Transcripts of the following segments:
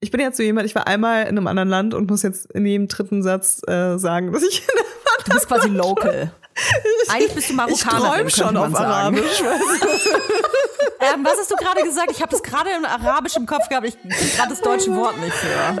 Ich bin jetzt so jemand, ich war einmal in einem anderen Land und muss jetzt in jedem dritten Satz äh, sagen, dass ich in einem Du bist quasi local. Eigentlich bist du Marokkanerin, Ich träum schon auf sagen. Arabisch. Ähm, was hast du gerade gesagt? Ich habe das gerade im Arabisch im Kopf gehabt. Ich krieg gerade das deutsche Wort nicht für.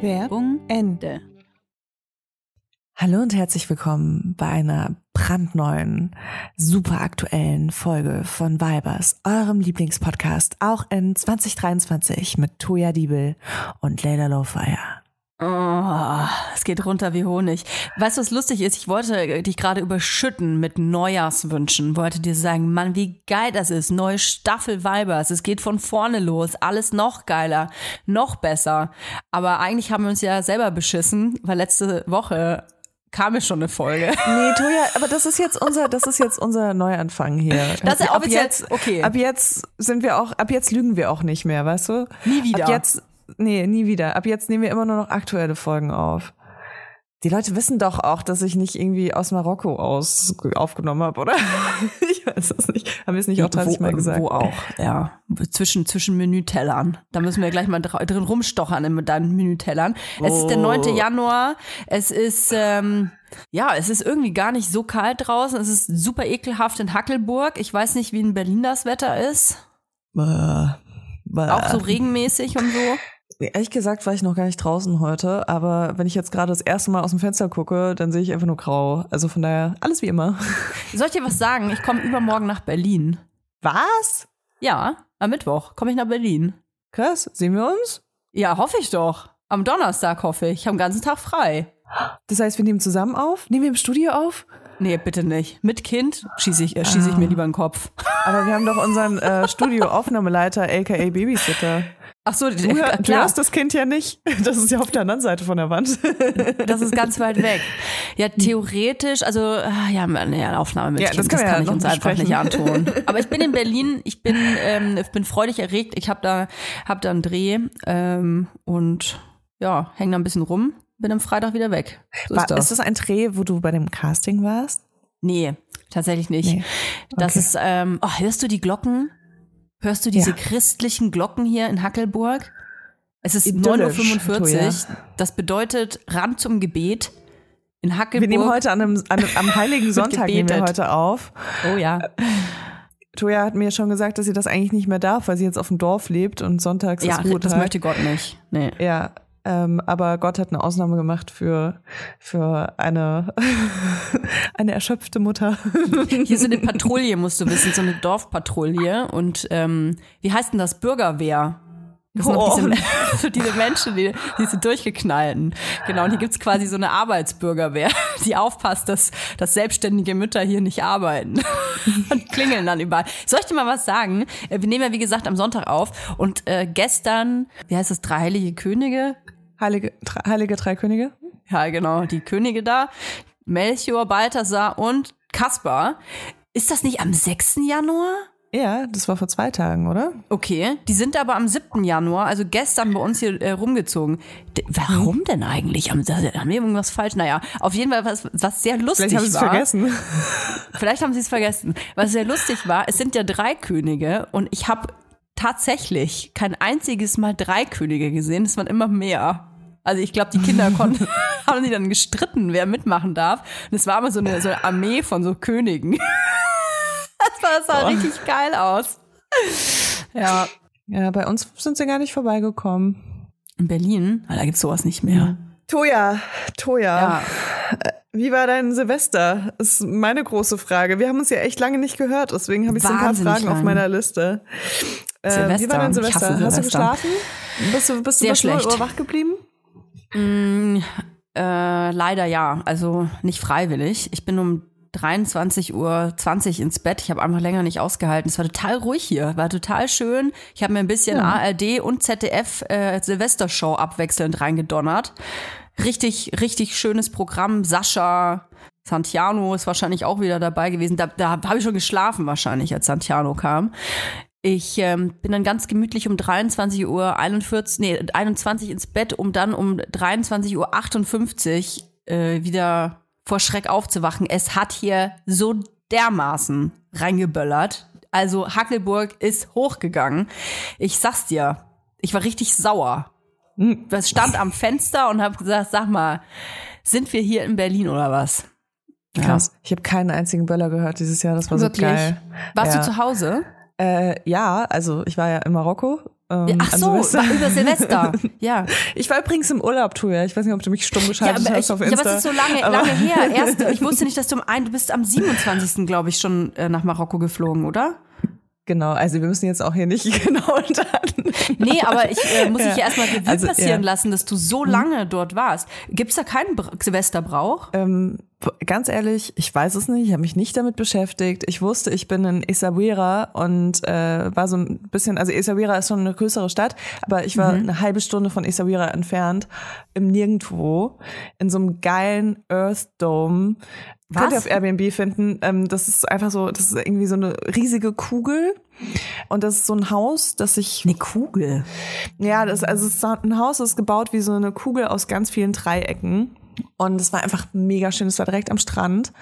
Werbung Ende. Hallo und herzlich willkommen bei einer brandneuen, super aktuellen Folge von Vibers, eurem Lieblingspodcast, auch in 2023 mit Toya Diebel und Leila Lowfire. Oh, es geht runter wie Honig. Weißt du, was lustig ist? Ich wollte dich gerade überschütten mit Neujahrswünschen. Wollte dir sagen, Mann, wie geil das ist. Neue Staffel Vibers. Es geht von vorne los. Alles noch geiler, noch besser. Aber eigentlich haben wir uns ja selber beschissen, weil letzte Woche kam ja schon eine Folge. Nee, Toja, aber das ist jetzt unser, das ist jetzt unser Neuanfang hier. Das ist ab jetzt, okay. Ab jetzt sind wir auch, ab jetzt lügen wir auch nicht mehr, weißt du? Nie wieder. Ab jetzt, nee, nie wieder. Ab jetzt nehmen wir immer nur noch aktuelle Folgen auf. Die Leute wissen doch auch, dass ich nicht irgendwie aus Marokko aus aufgenommen habe, oder? ich weiß es nicht. Haben wir es nicht auch 30 wo, Mal gesagt? Wo auch, ja. Zwischen, zwischen Menütellern. Da müssen wir gleich mal drin rumstochern in deinen Menütellern. Es ist der Oh. 9. Januar. Es ist, ähm, ja, es ist irgendwie gar nicht so kalt draußen. Es ist super ekelhaft in Hackelburg. Ich weiß nicht, wie in Berlin das Wetter ist. Bäh. Auch so regenmäßig und so. Ehrlich gesagt war ich noch gar nicht draußen heute, aber wenn ich jetzt gerade das erste Mal aus dem Fenster gucke, dann sehe ich einfach nur grau. Also von daher, alles wie immer. Soll ich dir was sagen? Ich komme übermorgen nach Berlin. Was? Ja, am Mittwoch komme ich nach Berlin. Krass, sehen wir uns? Ja, hoffe ich doch. Am Donnerstag hoffe ich. Ich habe den ganzen Tag frei. Das heißt, wir nehmen zusammen auf? Nehmen wir im Studio auf? Nee, bitte nicht. Mit Kind schieße ich, äh, schieß ich mir lieber den Kopf. Aber wir haben doch unseren äh, Studio-Aufnahmeleiter, aka Babysitter. Ach so, Du, hör, du hörst das Kind ja nicht. Das ist ja auf der anderen Seite von der Wand. das ist ganz weit weg. Ja, theoretisch, also ah, ja, eine Aufnahme mit Ja, Kind, das wir ja kann ich noch uns einfach nicht besprechen. antun. Aber ich bin in Berlin, ich bin, ähm, ich bin freudig erregt. Ich habe da, hab da einen Dreh ähm, und ja, häng da ein bisschen rum. Bin am Freitag wieder weg. So War, ist das. ist das ein Dreh, wo du bei dem Casting warst? Nee, tatsächlich nicht. Nee. Das Okay. ist, ähm, oh, hörst du die Glocken? Hörst du diese Ja. christlichen Glocken hier in Hackelburg? Es ist Idyllisch, 9.45 Uhr. Das bedeutet Rand zum Gebet in Hackelburg. Wir nehmen heute an einem, an, am Heiligen Sonntag nehmen wir heute auf. Oh ja. Toja hat mir schon gesagt, dass sie das eigentlich nicht mehr darf, weil sie jetzt auf dem Dorf lebt und sonntags Ja, ist Ruhetag. das möchte Gott nicht. Nee. Ja, ähm, aber Gott hat eine Ausnahme gemacht für, für eine, eine erschöpfte Mutter. Hier so eine Patrouille, musst du wissen, so eine Dorfpatrouille. Und ähm, wie heißt denn das? Bürgerwehr. Das sind Oh. diese, so diese Menschen, die, diese durchgeknallten. Genau, und hier gibt's quasi so eine Arbeitsbürgerwehr, die aufpasst, dass, dass selbstständige Mütter hier nicht arbeiten. Und klingeln dann überall. Soll ich dir mal was sagen? Äh, Wir nehmen ja, wie gesagt, am Sonntag auf. Und äh, gestern, wie heißt das, drei heilige Könige? Heilige, Heilige Drei Könige? Ja, genau, die Könige da. Melchior, Balthasar und Kaspar. Ist das nicht am 6. Januar? Ja, das war vor zwei Tagen, oder? Okay, die sind aber am 7. Januar, also gestern bei uns hier äh, rumgezogen. D warum denn eigentlich? Haben, da- haben wir irgendwas falsch? Naja, auf jeden Fall was, was sehr lustig Vielleicht haben sie es war. vergessen. Vielleicht haben sie es vergessen. Was sehr lustig war, es sind ja drei Könige und ich habe tatsächlich kein einziges Mal drei Könige gesehen. Es waren immer mehr. Also ich glaube, die Kinder konnten, haben sie dann gestritten, wer mitmachen darf. Und es war immer so eine, so eine Armee von so Königen. Das sah, das sah richtig geil aus. Ja. Ja, bei uns sind sie gar nicht vorbeigekommen. In Berlin, ah, da gibt's sowas nicht mehr. Toja, Toja. Ja. Wie war dein Silvester? Ist meine große Frage. Wir haben uns ja echt lange nicht gehört, deswegen habe ich so ein paar Fragen auf lang. meiner Liste. Äh, wie Silvester. war dein Silvester? hasse Hast du Silvester. geschlafen? Bist du, bist du Sehr bis 0 schlecht. Uhr wach geblieben? Äh, leider ja, also nicht freiwillig. Ich bin um 23.20 Uhr ins Bett. Ich habe einfach länger nicht ausgehalten. Es war total ruhig hier, war total schön. Ich habe mir ein bisschen ARD und ZDF äh, Silvestershow abwechselnd reingedonnert. Richtig, richtig schönes Programm. Sascha Santiano ist wahrscheinlich auch wieder dabei gewesen. Da, da habe ich schon geschlafen wahrscheinlich, als Santiano kam. Ich ähm, bin dann ganz gemütlich um 23 Uhr 41, nee, 21 ins Bett, um dann um 23 Uhr 58 äh, wieder vor Schreck aufzuwachen. Es hat hier so dermaßen reingeböllert. Also Hackelburg ist hochgegangen. Ich sag's dir, ich war richtig sauer. Ich stand am Fenster und habe gesagt, sag mal, sind wir hier in Berlin oder was? Krass. Ich habe keinen einzigen Böller gehört dieses Jahr. Das war Wirklich? so geil. Warst ja. du zu Hause? Äh, ja, also ich war ja in Marokko. ähm, Ach so, Silvester. über Silvester. Ja. Ich war übrigens im Urlaub, Tuja. Ich weiß nicht, ob du mich stumm Ja, geschaltet aber, hast ich, auf ja, Insta. aber es ist so lange, Aber- lange her. Erst, ich wusste nicht, dass du am ein, du bist am 27. glaube ich schon äh, nach Marokko geflogen, oder? Genau, also wir müssen jetzt auch hier nicht genau dann. Nee, aber ich äh, muss ich ja erstmal Revue Also, passieren ja. Lassen, dass du so lange dort warst. Gibt's da keinen Bra Silvesterbrauch? Ähm, ganz ehrlich, ich weiß es nicht, ich habe mich nicht damit beschäftigt. Ich wusste, ich bin in Essaouira und äh, war so ein bisschen, also Essaouira ist schon eine größere Stadt, aber ich Mhm. war eine halbe Stunde von Essaouira entfernt, im Nirgendwo, in so einem geilen Earth Dome. Könnt ihr Was? auf Airbnb finden. Ähm, das ist einfach so, das ist irgendwie so eine riesige Kugel. Und das ist so ein Haus, das sich Eine Kugel. ja, das, also es ist ein Haus, das ist gebaut wie so eine Kugel aus ganz vielen Dreiecken. Und es war einfach mega schön. Es war direkt am Strand.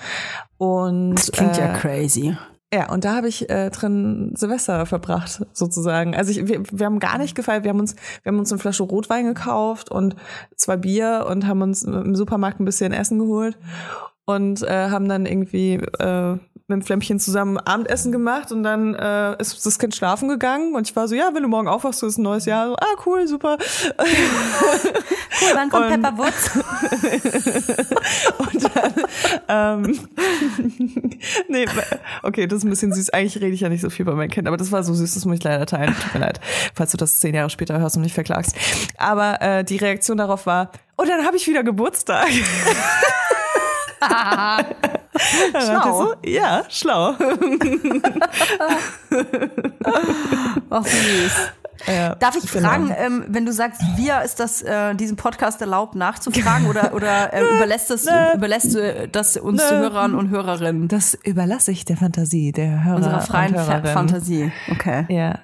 Und Das klingt ja äh, crazy. ja, und da habe ich äh, drin Silvester verbracht, sozusagen. Also ich, wir, wir haben gar nicht gefeiert. Wir haben uns, wir haben uns eine Flasche Rotwein gekauft und zwei Bier und haben uns im Supermarkt ein bisschen Essen geholt und äh, haben dann irgendwie äh, mit dem Flämmchen zusammen Abendessen gemacht und dann äh, ist das Kind schlafen gegangen und ich war so, ja, wenn du morgen aufwachst, ist ein neues Jahr. So, ah, cool, super. Cool, wann kommt und- Pepper Woods? Und dann, ähm, nee, okay, das ist ein bisschen süß. Eigentlich rede ich ja nicht so viel bei meinem Kind, aber das war so süß, das muss ich leider teilen. Tut mir leid, falls du das zehn Jahre später hörst und mich verklagst. Aber äh, die Reaktion darauf war, oh, dann habe ich wieder Geburtstag. Ich so, ja, schlau. Ach, süß. Ja, Darf ich genau. fragen, ähm, wenn du sagst, wir ist das äh, diesem Podcast erlaubt nachzufragen oder oder äh, überlässt das überlässt du das uns Nö. Hörern und Hörerinnen Das überlasse ich der Fantasie der Hörer unserer freien. Fantasie? Okay. Ja,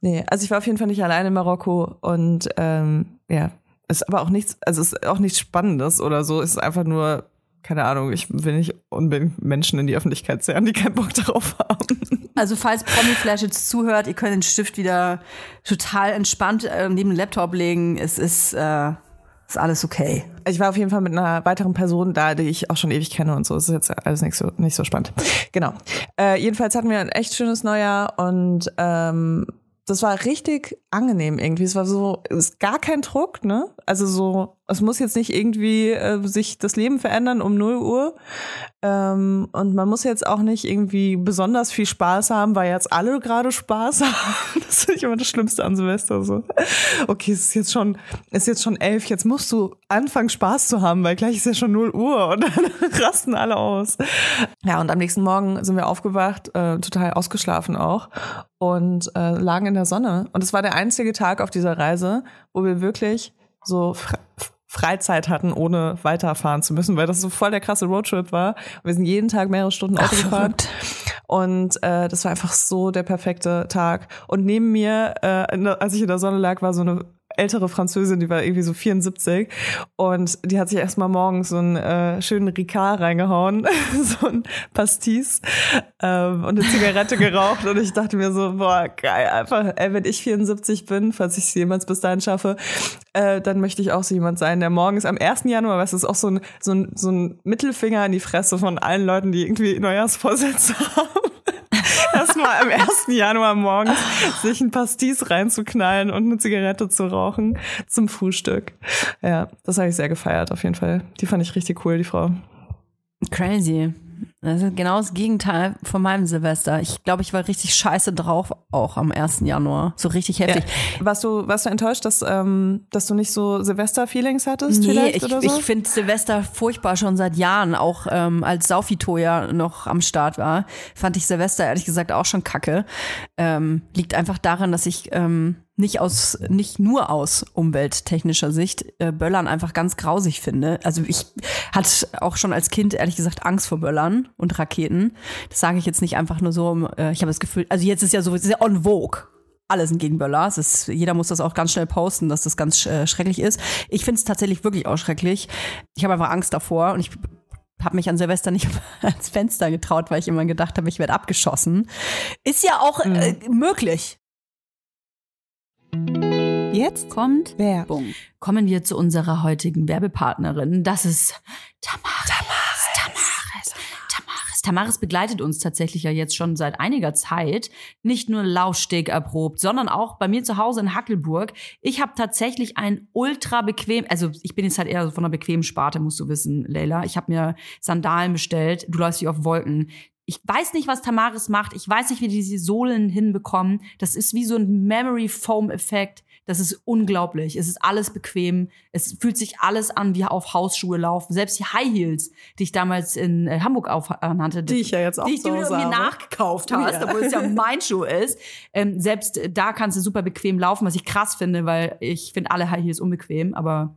nee, also ich war auf jeden Fall nicht alleine in Marokko und ähm, ja, Ist aber auch nichts, also ist auch nichts Spannendes oder so. Es ist einfach nur, keine Ahnung, ich will nicht unbedingt Menschen in die Öffentlichkeit zerren, die keinen Bock darauf haben. Also falls Promiflash jetzt zuhört, ihr könnt den Stift wieder total entspannt äh, neben den Laptop legen. Es ist, äh, ist alles okay. Ich war auf jeden Fall mit einer weiteren Person da, die ich auch schon ewig kenne und so. Es ist jetzt alles nicht so, nicht so spannend. Genau. Äh, jedenfalls hatten wir ein echt schönes Neujahr und ähm, das war richtig angenehm irgendwie. Es war so, es ist gar kein Druck, ne? Also so, es muss jetzt nicht irgendwie äh, sich das Leben verändern um 0 Uhr. Ähm, und man muss jetzt auch nicht irgendwie besonders viel Spaß haben, weil jetzt alle gerade Spaß haben. Das finde ich immer das Schlimmste an Silvester. So. Okay, es ist jetzt schon, ist jetzt schon elf, jetzt musst du anfangen, Spaß zu haben, weil gleich ist ja schon 0 Uhr und dann rasten alle aus. Ja, und am nächsten Morgen sind wir aufgewacht, äh, total ausgeschlafen auch und äh, lagen in der Sonne. Und es war der einzige Tag auf dieser Reise, wo wir wirklich so Freizeit hatten, ohne weiterfahren zu müssen, weil das so voll der krasse Roadtrip war. Wir sind jeden Tag mehrere Stunden Auto gefahren. Und äh, das war einfach so der perfekte Tag. Und neben mir, äh, als ich in der Sonne lag, war so eine ältere Französin, die war irgendwie so 74 und die hat sich erstmal morgens so einen äh, schönen Ricard reingehauen, so ein Pastis ähm, und eine Zigarette geraucht und ich dachte mir so, boah, geil, einfach, ey, wenn ich 74 bin, falls ich es jemals bis dahin schaffe, äh, dann möchte ich auch so jemand sein, der morgens am 1. Januar, du, ist auch so ein, so, ein, so ein Mittelfinger in die Fresse von allen Leuten, die irgendwie Neujahrsvorsätze haben. Erstmal am 1. Januar morgens sich ein Pastis reinzuknallen und eine Zigarette zu rauchen zum Frühstück. Ja, das habe ich sehr gefeiert auf jeden Fall. Die fand ich richtig cool, die Frau. Crazy. Das ist genau das Gegenteil von meinem Silvester. Ich glaube, ich war richtig scheiße drauf, auch am 1. Januar. So richtig heftig. Ja. Warst du, warst du enttäuscht, dass, ähm, dass du nicht so Silvester-Feelings hattest Nee, vielleicht ich, so? ich finde Silvester furchtbar schon seit Jahren, auch ähm, als Saufito ja noch am Start war, fand ich Silvester ehrlich gesagt auch schon kacke. Ähm, liegt einfach daran, dass ich ähm, nicht aus, nicht nur aus umwelttechnischer Sicht äh, Böllern einfach ganz grausig finde. Also ich hatte auch schon als Kind ehrlich gesagt Angst vor Böllern und Raketen. Das sage ich jetzt nicht einfach nur so, äh, ich habe das Gefühl, also jetzt ist ja so, es ist ja on vogue. Alle sind gegen Böller. Es ist, jeder muss das auch ganz schnell posten, dass das ganz äh, schrecklich ist. Ich finde es tatsächlich wirklich auch schrecklich. Ich habe einfach Angst davor und ich habe mich an Silvester nicht ans Fenster getraut, weil ich immer gedacht habe, ich werde abgeschossen. Ist ja auch äh, möglich. Jetzt Kommt Werbung. kommen wir zu unserer heutigen Werbepartnerin. Das ist Tamaris. Tamaris. Tamaris. Tamaris. Tamaris begleitet uns tatsächlich ja jetzt schon seit einiger Zeit. Nicht nur Laufsteg erprobt, sondern auch bei mir zu Hause in Hackelburg. Ich habe tatsächlich ein ultra bequem, also ich bin jetzt halt eher so von der bequemen Sparte, musst du wissen, Leila. Ich habe mir Sandalen bestellt. Du läufst wie auf Wolken. Ich weiß nicht, was Tamaris macht. Ich weiß nicht, wie die diese Sohlen hinbekommen. Das ist wie so ein Memory Foam Effekt. Das ist unglaublich. Es ist alles bequem. Es fühlt sich alles an wie auf Hausschuhe laufen. Selbst die High Heels, die ich damals in äh, Hamburg aufnannte, Die ich ja jetzt auch die, zu die du mir nachgekauft hast, Ja. obwohl es ja mein Schuh ist. Ähm, selbst da kannst du super bequem laufen, was ich krass finde, weil ich finde alle High Heels unbequem. Aber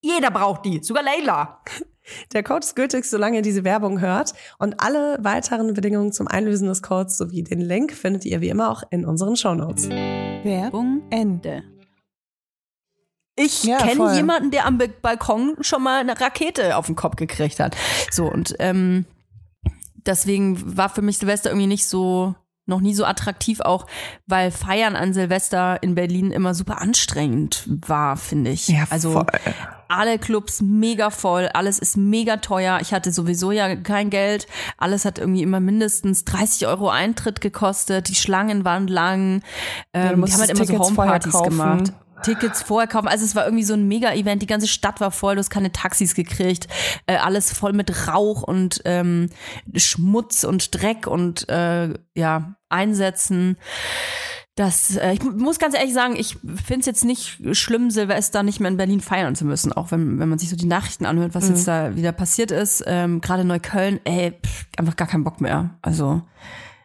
jeder braucht die, sogar Leila. Der Code ist gültig, solange ihr diese Werbung hört. Und alle weiteren Bedingungen zum Einlösen des Codes sowie den Link findet ihr wie immer auch in unseren Shownotes. Werbung Ende. Ich Ja, kenne jemanden, der am Balkon schon mal eine Rakete auf den Kopf gekriegt hat. So, und ähm, deswegen war für mich Silvester irgendwie nicht so, noch nie so attraktiv, auch weil Feiern an Silvester in Berlin immer super anstrengend war, finde ich. also voll. Alle Clubs mega voll, alles ist mega teuer. Ich hatte sowieso ja kein Geld. Alles hat irgendwie immer mindestens 30 Euro Eintritt gekostet. Die Schlangen waren lang. Ähm, wir musstest haben halt immer so Tickets vorher Homepartys gemacht. Tickets vorher kaufen. Also es war irgendwie so ein Mega-Event. Die ganze Stadt war voll. Du hast keine Taxis gekriegt. Äh, alles voll mit Rauch und ähm, Schmutz und Dreck und äh, ja Einsätzen. Das, äh, ich muss ganz ehrlich sagen, ich finde es jetzt nicht schlimm, Silvester nicht mehr in Berlin feiern zu müssen, auch wenn, wenn man sich so die Nachrichten anhört, was jetzt da wieder passiert ist. Ähm, Gerade Neukölln, ey, pff, einfach gar keinen Bock mehr. Also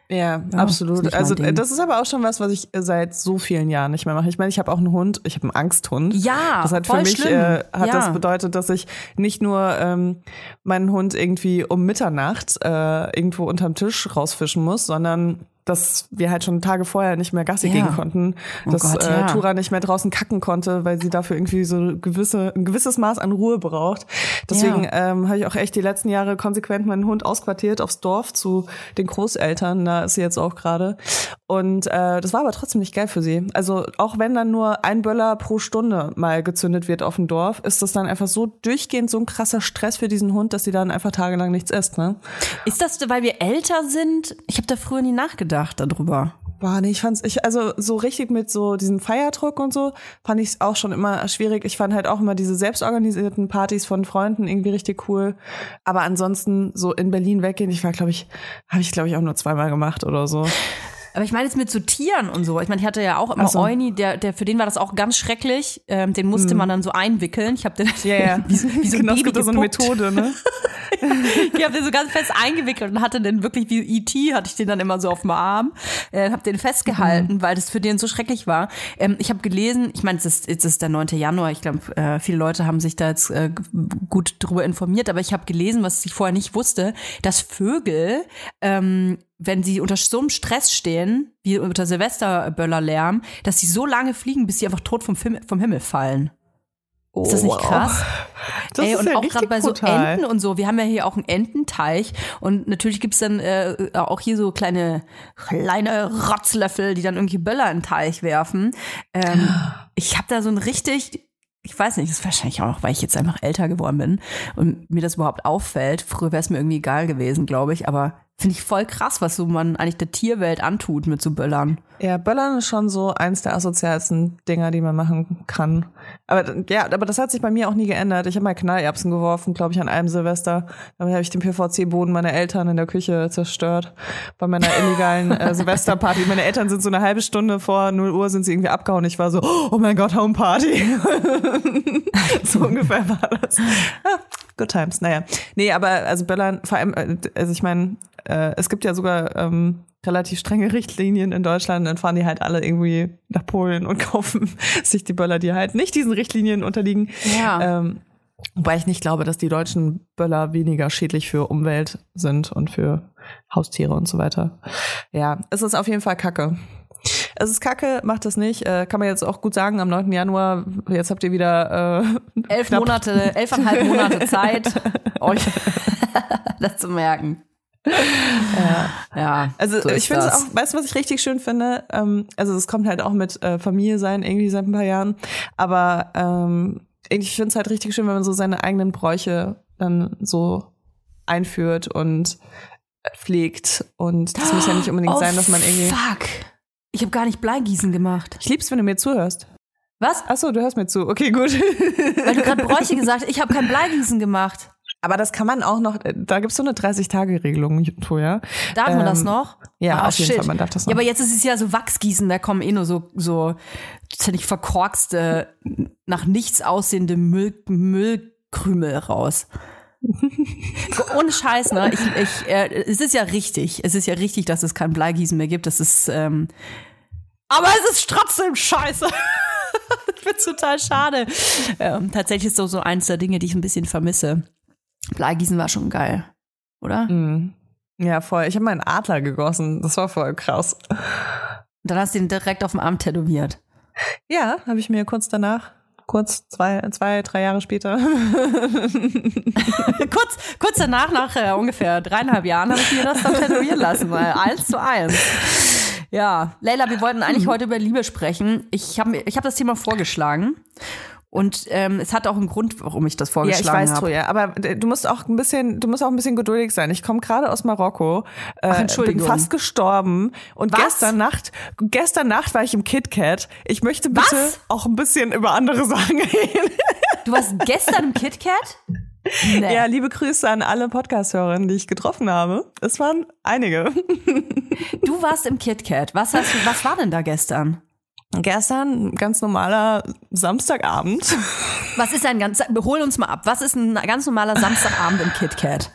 Ja, ist absolut. Also das ist aber auch schon was, was ich seit so vielen Jahren nicht mehr mache. Ich meine, ich habe auch einen Hund, ich habe einen Angsthund. Ja, das hat für mich schlimm. äh, hat Ja. das bedeutet, dass ich nicht nur ähm, meinen Hund irgendwie um Mitternacht äh, irgendwo unterm Tisch rausfischen muss, sondern dass wir halt schon Tage vorher nicht mehr Gassi Ja. gehen konnten, Oh dass Gott, äh, ja. Tura nicht mehr draußen kacken konnte, weil sie dafür irgendwie so gewisse ein gewisses Maß an Ruhe braucht. Deswegen Ja. ähm, habe ich auch echt die letzten Jahre konsequent meinen Hund ausquartiert aufs Dorf zu den Großeltern. Da ist sie jetzt auch gerade. Und äh, das war aber trotzdem nicht geil für sie. Also auch wenn dann nur ein Böller pro Stunde mal gezündet wird auf dem Dorf, ist das dann einfach so durchgehend so ein krasser Stress für diesen Hund, dass sie dann einfach tagelang nichts isst. Ne? ist das, weil wir älter sind? Ich habe da früher nie nachgedacht darüber. Boah, nee, ich fand's, ich, also so richtig mit so diesem Feierdruck und so, fand ich auch schon immer schwierig. Ich fand halt auch immer diese selbstorganisierten Partys von Freunden irgendwie richtig cool. Aber ansonsten so in Berlin weggehen, ich war, glaube ich, habe ich, glaube ich, auch nur zweimal gemacht oder so. Aber ich meine jetzt mit so Tieren und so. Ich meine, ich hatte ja auch immer so. Euni, der, der, für den war das auch ganz schrecklich. Ähm, den musste man dann so einwickeln. Ich habe den Ja, ja. wie, so- wie so ein genau, Baby gibt so eine. Methode, ne? Ich habe den so ganz fest eingewickelt und hatte den wirklich wie E.T. hatte ich den dann immer so auf dem Arm, äh, habe den festgehalten, weil das für den so schrecklich war. Ähm, ich habe gelesen, ich meine, es ist, es ist der 9. Januar, ich glaube, äh, viele Leute haben sich da jetzt äh, gut drüber informiert, aber ich habe gelesen, was ich vorher nicht wusste, dass Vögel, ähm, wenn sie unter so einem Stress stehen, wie unter Silvesterböllerlärm, dass sie so lange fliegen, bis sie einfach tot vom, Film, vom Himmel fallen. Ist das nicht wow. krass? Das Ey, ist und ja auch gerade bei so brutal. Enten und so. Wir haben ja hier auch einen Ententeich und natürlich gibt's dann äh, auch hier so kleine kleine Rotzlöffel, die dann irgendwie Böller in den Teich werfen. Ähm, ich habe da so ein richtig ich weiß nicht, das ist wahrscheinlich auch, weil ich jetzt einfach älter geworden bin und mir das überhaupt auffällt. Früher wäre es mir irgendwie egal gewesen, glaube ich, aber finde ich voll krass, was so man eigentlich der Tierwelt antut mit so Böllern. Ja, Böllern ist schon so eins der asozialsten Dinger, die man machen kann. Aber ja, aber das hat sich bei mir auch nie geändert. Ich habe mal Knallerbsen geworfen, glaube ich, an einem Silvester. Damit habe ich den PVC-Boden meiner Eltern in der Küche zerstört. Bei meiner illegalen äh, Silvesterparty. Meine Eltern sind so eine halbe Stunde vor 0 Uhr sind sie irgendwie abgehauen. Ich war so, oh mein Gott, Homeparty. so ungefähr war das. Ah, good times, naja. Nee, aber also Böllern, vor allem, äh, also ich meine, äh, es gibt ja sogar ähm, relativ strenge Richtlinien in Deutschland, dann fahren die halt alle irgendwie nach Polen und kaufen sich die Böller, die halt nicht diesen Richtlinien unterliegen. Ja. Ähm, wobei ich nicht glaube, dass die deutschen Böller weniger schädlich für Umwelt sind und für Haustiere und so weiter. Ja, es ist auf jeden Fall Kacke. Es ist Kacke, macht das nicht. Äh, kann man jetzt auch gut sagen, am 9. Januar, jetzt habt ihr wieder äh, Elf Monate, elfeinhalb Monate Zeit, euch das zu merken. Ja. Also so ich finde es auch, weißt du, was ich richtig schön finde? Ähm, also es kommt halt auch mit äh, Familie sein irgendwie seit ein paar Jahren, aber ähm, ich finde es halt richtig schön, wenn man so seine eigenen Bräuche dann so einführt und pflegt. Und das muss ja nicht unbedingt oh, sein, dass man irgendwie. Fuck. Ich habe gar nicht Bleigießen gemacht. Ich lieb's, wenn du mir zuhörst. Was? Achso, du hörst mir zu. Okay, gut. Weil du gerade Bräuche gesagt hast, ich habe kein Bleigießen gemacht. Aber das kann man auch noch, da gibt's so eine 30-Tage-Regelung, Toja. Darf man das Ähm, noch? Ja, Ah, auf jeden shit. Fall, man darf das noch. Ja, aber jetzt ist es ja so Wachsgießen, da kommen eh nur so, so ziemlich verkorkste, nach nichts aussehende Müll, Müllkrümel raus. Ohne Scheiß, ne? Ich, ich, äh, es ist ja richtig. Es ist ja richtig, dass es kein Bleigießen mehr gibt. Das ist, ähm, aber es ist trotzdem scheiße. ich find's total schade. Ähm, tatsächlich ist so, so eins der Dinge, die ich ein bisschen vermisse. Bleigießen war schon geil, oder? Mhm. Ja, voll. Ich habe meinen Adler gegossen. Das war voll krass. Und dann hast du ihn direkt auf dem Arm tätowiert. Ja, habe ich mir kurz danach, kurz zwei, zwei, drei Jahre später. kurz, kurz danach, nach äh, ungefähr dreieinhalb Jahren, habe ich mir das dann tätowieren lassen, weil eins zu eins. Ja, Leila, wir wollten eigentlich heute über Liebe sprechen. Ich habe ich hab das Thema vorgeschlagen. Und ähm, es hat auch einen Grund, warum ich das ja, ich vorgeschlagen weiß, habe. Toja, aber äh, du musst auch ein bisschen, du musst auch ein bisschen geduldig sein. Ich komme gerade aus Marokko, äh, Ach, Entschuldigung. bin fast gestorben und Was? gestern Nacht, gestern Nacht war ich im KitKat. Ich möchte bitte Was? auch ein bisschen über andere Sachen reden. Du warst gestern im KitKat? Nee. Ja, liebe Grüße an alle Podcast-Hörerinnen, die ich getroffen habe. Es waren einige. Du warst im KitKat. Was, hast du, was war denn da gestern? Gestern ganz normaler Samstagabend. Was ist ein ganz, hol uns mal ab. Was ist ein ganz normaler Samstagabend im KitKat?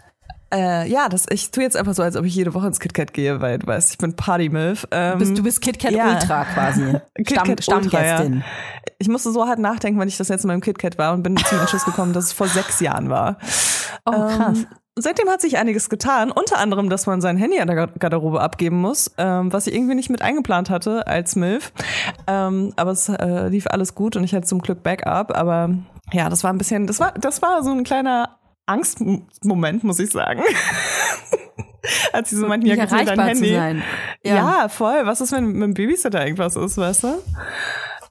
Äh, ja, das, ich tue jetzt einfach so, als ob ich jede Woche ins KitKat gehe, weil du weißt, ich bin Party-Milf. Ähm, Bist, du bist KitKat ja. Ultra quasi. KitKat Stamm, Ultra, ja. Ich musste so hart nachdenken, wann ich das letzte Mal im KitKat war und bin zum Entschluss gekommen, dass es vor sechs Jahren war. Oh, krass. Seitdem hat sich einiges getan. Unter anderem, dass man sein Handy an der Gar- Garderobe abgeben muss, ähm, was ich irgendwie nicht mit eingeplant hatte als MILF. Ähm, aber es äh, lief alles gut und ich hatte zum Glück Backup. Aber ja, das war ein bisschen, das war, das war so ein kleiner Angstmoment, muss ich sagen. Als sie so meinten, ja, dein Handy. sein. Ja. voll. Was ist, wenn mit dem Babysitter irgendwas ist, weißt du?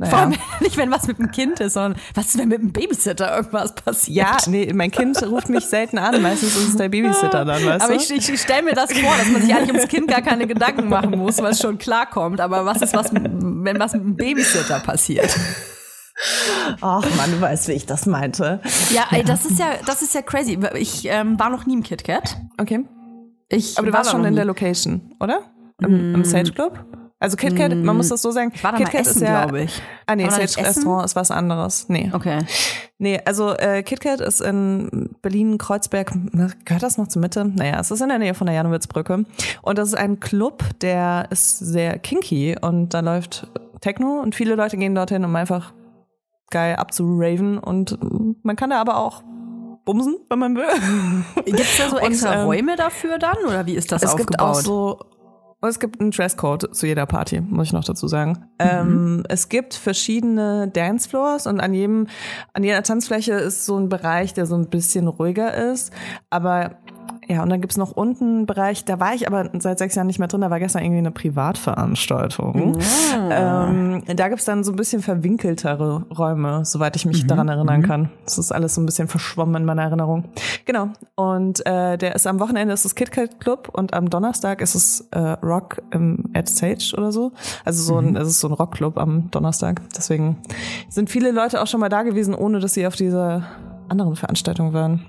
Naja. Vor allem nicht, wenn was mit dem Kind ist, sondern was ist, wenn mit dem Babysitter irgendwas passiert. Ja, nee, mein Kind ruft mich selten an. Meistens ist es der Babysitter dann, weißt aber du? ich, ich, stelle mir das vor, dass man sich eigentlich ums Kind gar keine Gedanken machen muss, weil es schon klarkommt. Aber was ist, was, wenn was mit dem Babysitter passiert? Ach Mann, du weißt, wie ich das meinte. Ja, ey, das ist ja, das ist ja crazy. Ich ähm, war noch nie im KitKat. Okay. Ich Aber du war warst schon in nie. der Location, oder? Im, im Sage Club? Also KitKat, man muss das so sagen. Ich war da mal KitKat essen, ist ja, glaube ich. Ah nee, Sage? Restaurant ist was anderes. Nee. Okay. Nee, also äh, KitKat ist in Berlin-Kreuzberg, na, gehört das noch zur Mitte? Naja, es ist in der Nähe von der Janowitzbrücke. Und das ist ein Club, der ist sehr kinky und da läuft Techno und viele Leute gehen dorthin, um einfach geil abzuraven und man kann da aber auch bumsen, wenn man will. Gibt's da so Und, extra ähm, Räume dafür dann oder wie ist das es aufgebaut? gibt auch so und es gibt einen Dresscode zu jeder Party, muss ich noch dazu sagen. Mhm. Ähm, es gibt verschiedene Dancefloors und an jedem, an jeder Tanzfläche ist so ein Bereich, der so ein bisschen ruhiger ist. Aber ja, und dann gibt's noch unten einen Bereich, da war ich aber seit sechs Jahren nicht mehr drin, da war gestern irgendwie eine Privatveranstaltung. Ähm, da gibt's dann so ein bisschen verwinkeltere Räume, soweit ich mich daran erinnern kann. Das ist alles so ein bisschen verschwommen in meiner Erinnerung. Genau. Und äh, der ist am Wochenende ist es KitKat Club und am Donnerstag ist es äh, Rock im at Sage oder so. Also so ein, es ist so ein Rockclub am Donnerstag. Deswegen sind viele Leute auch schon mal da gewesen, ohne dass sie auf dieser anderen Veranstaltung waren.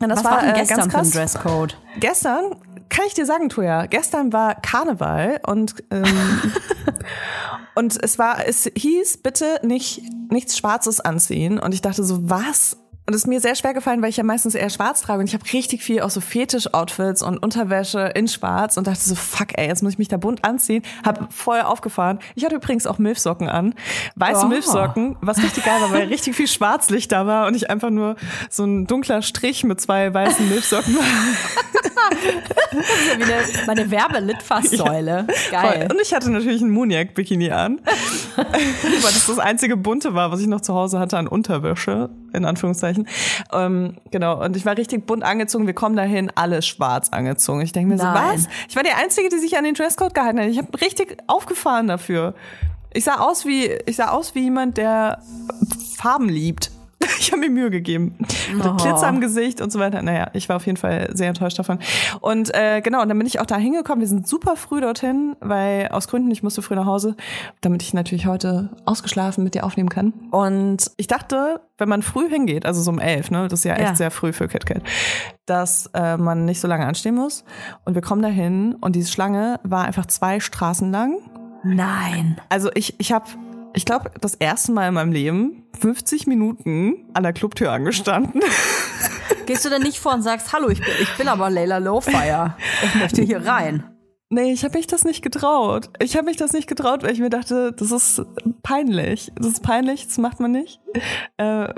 Das Was war denn äh, gestern ganz für ein krass. Dresscode? Gestern kann ich dir sagen, Toja, gestern war Karneval und ähm, und es war, es hieß bitte nicht nichts Schwarzes anziehen und ich dachte so, was? Und es ist mir sehr schwer gefallen, weil ich ja meistens eher schwarz trage und ich habe richtig viel auch so Fetisch-Outfits und Unterwäsche in schwarz und dachte so, fuck ey, jetzt muss ich mich da bunt anziehen. Hab voll aufgefahren. Ich hatte übrigens auch Milfsocken an. Weiße Oh. Milfsocken, was richtig geil war, weil richtig viel Schwarzlicht da war und ich einfach nur so ein dunkler Strich mit zwei weißen Milfsocken war. Das ist ja wie eine, meine Werbelitfaßsäule. Voll. Geil. Und ich hatte natürlich ein Mooniac-Bikini an, weil das das einzige bunte war, was ich noch zu Hause hatte an Unterwäsche, in Anführungszeichen. Ähm, genau, und ich war richtig bunt angezogen. Wir kommen dahin, alle schwarz angezogen. Ich denke mir Nein. so, was? Ich war die Einzige, die sich an den Dresscode gehalten hat. Ich habe richtig aufgefahren dafür. Ich sah aus wie, ich sah aus wie jemand, der Farben liebt. ich habe mir Mühe gegeben. Oh. Glitzer am Gesicht und so weiter. Naja, ich war auf jeden Fall sehr enttäuscht davon. Und äh, genau, und dann bin ich auch da hingekommen. Wir sind super früh dorthin, weil aus Gründen, ich musste früh nach Hause, damit ich natürlich heute ausgeschlafen mit dir aufnehmen kann. Und ich dachte, wenn man früh hingeht, also so um elf, ne, das ist ja echt Ja. sehr früh für KitKat, dass äh, man nicht so lange anstehen muss. Und wir kommen dahin und diese Schlange war einfach zwei Straßen lang. Nein. Also ich, ich habe, ich glaube, das erste Mal in meinem Leben 50 Minuten an der Clubtür angestanden. Gehst du denn nicht vor und sagst, hallo, ich bin, ich bin aber Layla Lowfire. Ich möchte hier rein. Nee, ich habe mich das nicht getraut. Ich habe mich das nicht getraut, weil ich mir dachte, das ist peinlich. Das ist peinlich, das macht man nicht. Äh,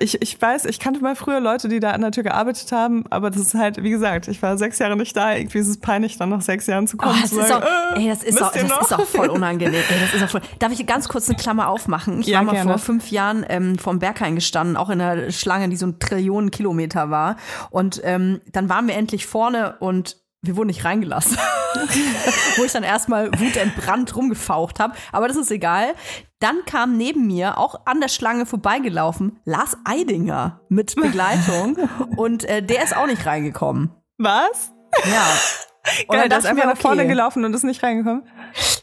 ich, ich weiß, ich kannte mal früher Leute, die da an der Tür gearbeitet haben, aber das ist halt, wie gesagt, ich war sechs Jahre nicht da. Irgendwie ist es peinlich, dann nach sechs Jahren zu Oh, kommen. das, zu ist sagen, auch, äh, ey, das, ist auch, das noch? ist auch voll unangenehm. Ey, das ist auch voll. Darf ich ganz kurz eine Klammer aufmachen? Ich Ja, war mal gerne. vor fünf Jahren ähm, vorm Berghain gestanden, auch in einer Schlange, die so ein Trillionen Kilometer war. Und ähm, dann waren wir endlich vorne und wir wurden nicht reingelassen. Wo ich dann erstmal wutentbrannt rumgefaucht habe. Aber das ist egal. Dann kam neben mir, auch an der Schlange vorbeigelaufen, Lars Eidinger mit Begleitung. und äh, der ist auch nicht reingekommen. Was? Ja. Und dann der ist einfach nach vorne gelaufen und ist nicht reingekommen.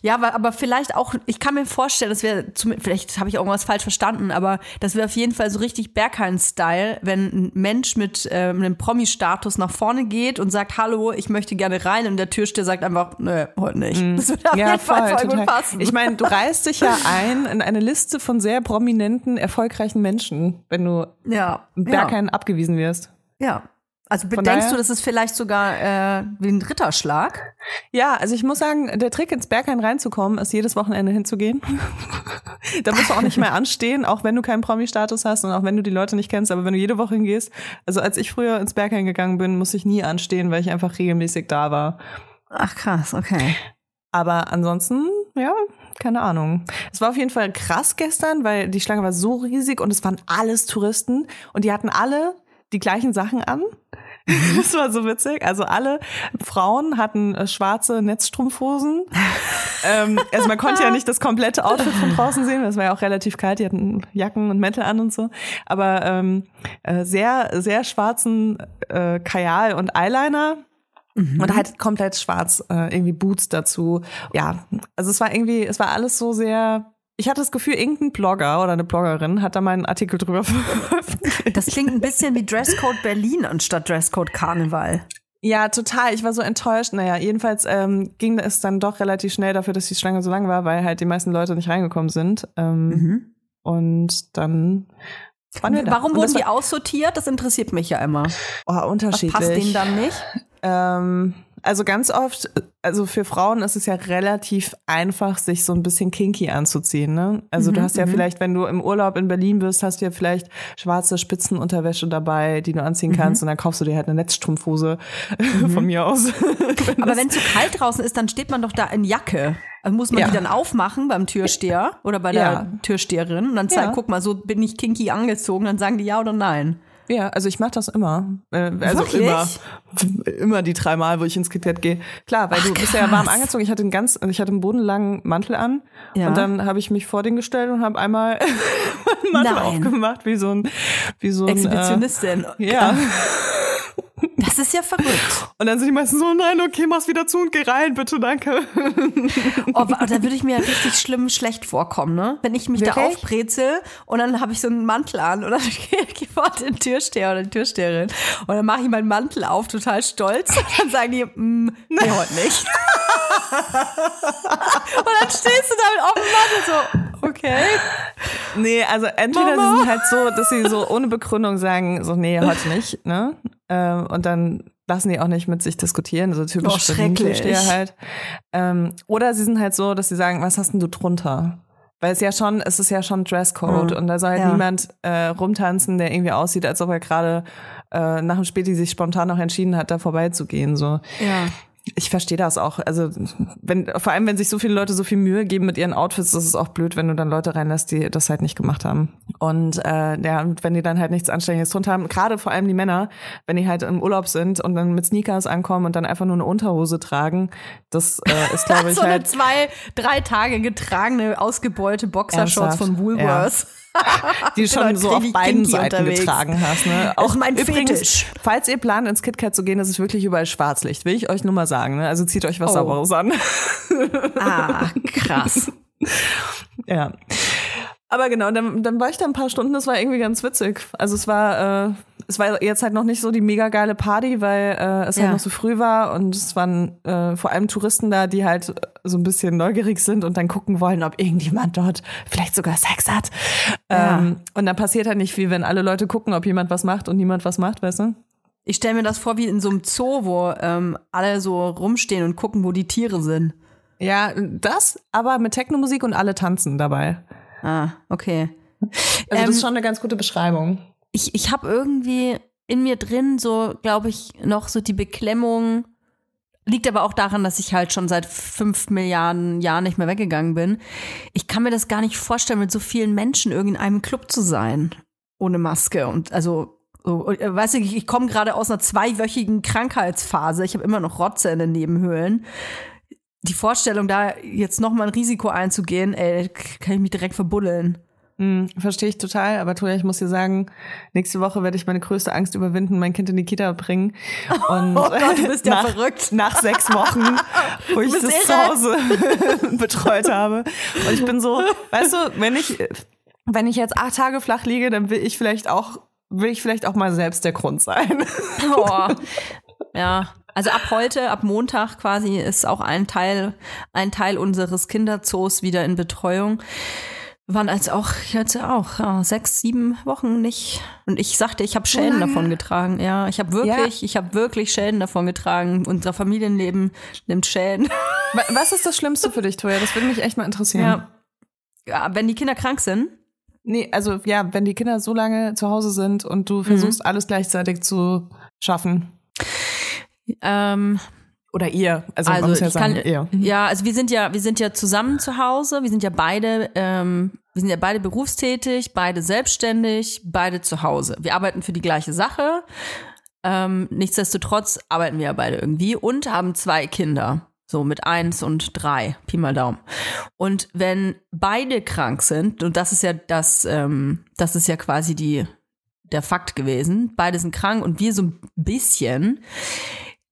Ja, aber, aber vielleicht auch, ich kann mir vorstellen, dass wir, vielleicht habe ich irgendwas falsch verstanden, aber das wäre auf jeden Fall so richtig Berghain-Style, wenn ein Mensch mit ähm, einem Promi-Status nach vorne geht und sagt, hallo, ich möchte gerne rein und der Türsteher sagt einfach, nö, heute nicht. Das würde auf jeden Fall voll gut passen. Ich meine, du reißt dich ja ein in eine Liste von sehr prominenten, erfolgreichen Menschen, wenn du ja, Berghain abgewiesen wirst. ja. Also Von denkst daher- du, das ist vielleicht sogar äh, wie ein Ritterschlag? Ja, also ich muss sagen, der Trick ins Berghain reinzukommen, ist jedes Wochenende hinzugehen. da musst du auch nicht mehr anstehen, auch wenn du keinen Promi-Status hast und auch wenn du die Leute nicht kennst, aber wenn du jede Woche hingehst, also als ich früher ins Berghain gegangen bin, musste ich nie anstehen, weil ich einfach regelmäßig da war. Ach krass, okay. Aber ansonsten, ja, keine Ahnung. Es war auf jeden Fall krass gestern, weil die Schlange war so riesig und es waren alles Touristen und die hatten alle die gleichen Sachen an. Das war so witzig. Also alle Frauen hatten äh, schwarze Netzstrumpfhosen. ähm, also man konnte ja nicht das komplette Outfit von draußen sehen. Das war ja auch relativ kalt. Die hatten Jacken und Mäntel an und so. Aber ähm, äh, sehr, sehr schwarzen äh, Kajal und Eyeliner. Und halt komplett schwarz, äh, irgendwie Boots dazu. Ja, also es war irgendwie, es war alles so sehr. Ich hatte das Gefühl, irgendein Blogger oder eine Bloggerin hat da mal einen Artikel drüber veröffentlicht. Das klingt ein bisschen wie Dresscode Berlin anstatt Dresscode Karneval. Ja, total. Ich war so enttäuscht. Naja, jedenfalls ähm, ging es dann doch relativ schnell dafür, dass die Schlange so lang war, weil halt die meisten Leute nicht reingekommen sind. Ähm, Und dann waren wir da. Warum wurden die aussortiert? Das interessiert mich ja immer. oh, Was unterschiedlich. passt denen dann nicht? Ähm, also ganz oft, also für Frauen ist es ja relativ einfach, sich so ein bisschen kinky anzuziehen. Ne? Also du hast ja vielleicht, wenn du im Urlaub in Berlin bist, hast du ja vielleicht schwarze Spitzenunterwäsche dabei, die du anziehen kannst und dann kaufst du dir halt eine Netzstrumpfhose von mir aus. Aber wenn es zu kalt draußen ist, dann steht man doch da in Jacke. Also muss man Ja. die dann aufmachen beim Türsteher oder bei der Ja. Türsteherin und dann Ja. guck mal, so bin ich kinky angezogen. Dann sagen die ja oder nein. Ja, also ich mache das immer. Äh, Also Wirklich? immer. Immer die drei Mal, wo ich ins KitKat gehe. Klar, weil du bist ja warm angezogen. Ich hatte einen ganz, ich hatte einen bodenlangen Mantel an. Ja. Und dann habe ich mich vor den gestellt und habe einmal meinen Mantel Nein. aufgemacht, wie so ein, wie so ein. Exhibitionistin. Äh, ja. Das ist ja verrückt. Und dann sind die meisten so, nein, okay, mach's wieder zu und geh rein, bitte, danke. Oh, da würde ich mir richtig schlimm schlecht vorkommen, ne? Wenn ich mich da Wirklich? aufbrezel und dann habe ich so einen Mantel an und dann gehe ich vor den Türsteher oder die Türsteherin und dann mache ich meinen Mantel auf, total stolz. Und dann sagen die, mm, nee, heute nicht. und dann stehst du da mit offenem Mantel so, okay. Nee, also entweder Mama. sie sind halt so, dass sie so ohne Begründung sagen, so, nee, heute nicht, ne? Ähm, und dann lassen die auch nicht mit sich diskutieren, so typisch Oh, schrecklich. Halt. Ähm, oder sie sind halt so, dass sie sagen, was hast denn du drunter? Weil es ja schon, es ist ja schon Dresscode und da soll halt Ja. niemand äh, rumtanzen, der irgendwie aussieht, als ob er gerade äh, nach dem Späti sich spontan noch entschieden hat, da vorbeizugehen. So. Ja. Ich verstehe das auch. Also wenn, vor allem, wenn sich so viele Leute so viel Mühe geben mit ihren Outfits, ist es auch blöd, wenn du dann Leute reinlässt, die das halt nicht gemacht haben. Und äh, ja, und wenn die dann halt nichts Anständiges drunter haben, gerade vor allem die Männer, wenn die halt im Urlaub sind und dann mit Sneakers ankommen und dann einfach nur eine Unterhose tragen, das äh, ist, glaube ich, so eine halt. zwei, drei Tage getragene, ausgebeute Boxershorts von Woolworths. Die du schon so auf beiden kinky Seiten unterwegs. getragen hast. Ne? Ist mein übrigens, Fetisch. falls ihr plant, ins KitKat zu gehen, das ist wirklich überall Schwarzlicht, will ich euch nur mal sagen. Ne? Also zieht euch was Oh. Sauberes an. Ah, krass. Ja. Aber genau, dann, dann war ich da ein paar Stunden, das war irgendwie ganz witzig. Also es war, äh, es war jetzt halt noch nicht so die mega geile Party, weil äh, es Ja. halt noch so früh war und es waren äh, vor allem Touristen da, die halt so ein bisschen neugierig sind und dann gucken wollen, ob irgendjemand dort vielleicht sogar Sex hat. Ja. Ähm, und dann passiert halt nicht viel, wenn alle Leute gucken, ob jemand was macht und niemand was macht, weißt du? Ich stelle mir das vor wie in so einem Zoo, wo ähm, alle so rumstehen und gucken, wo die Tiere sind. Ja, das, aber mit Technomusik und alle tanzen dabei. Ah, okay. Also Ähm, das ist schon eine ganz gute Beschreibung. Ich, ich habe irgendwie in mir drin so, glaube ich, noch so die Beklemmung. Liegt aber auch daran, dass ich halt schon seit fünf Milliarden Jahren nicht mehr weggegangen bin. Ich kann mir das gar nicht vorstellen, mit so vielen Menschen irgendwie in einem Club zu sein. Ohne Maske. Und also, so, äh, weißt du, ich, ich komme gerade aus einer zweiwöchigen Krankheitsphase. Ich habe immer noch Rotze in den Nebenhöhlen. Die Vorstellung, da jetzt noch mal ein Risiko einzugehen, ey, kann ich mich direkt verbuddeln. Hm, Verstehe ich total, aber Toja, ich muss dir sagen, nächste Woche werde ich meine größte Angst überwinden, mein Kind in die Kita bringen. Und Oh Gott, du bist ja nach, verrückt. Nach sechs Wochen, wo ich das zu irre. Hause betreut habe. Und ich bin so, weißt du, wenn ich, wenn ich jetzt acht Tage flach liege, dann will ich vielleicht auch, will ich vielleicht auch mal selbst der Grund sein. Oh. Ja, also ab heute, ab Montag quasi ist auch ein Teil, ein Teil unseres Kinderzoos wieder in Betreuung. Wir waren als auch jetzt auch ja, sechs, sieben Wochen nicht. Und ich sagte, ich habe Schäden lange? davon getragen. Ja, ich habe wirklich, ich habe wirklich Schäden davon getragen. Unser Familienleben nimmt Schäden. Wa- Was ist das Schlimmste für dich, Toja? Das würde mich echt mal interessieren. Ja. ja, wenn die Kinder krank sind. Nee, also ja, wenn die Kinder so lange zu Hause sind und du versuchst, alles gleichzeitig zu schaffen. Ähm, Oder ihr. Also, Also ja ich sagen, kann, ihr. ja, also wir sind ja, wir sind ja zusammen zu Hause. Wir sind ja beide, ähm, wir sind ja beide berufstätig, beide selbstständig, beide zu Hause. Wir arbeiten für die gleiche Sache. Ähm, nichtsdestotrotz arbeiten wir ja beide irgendwie und haben zwei Kinder. So mit eins und drei, Pi mal Daumen. Und wenn beide krank sind, und das ist ja das, ähm, das ist ja quasi die, der Fakt gewesen, beide sind krank und wir so ein bisschen,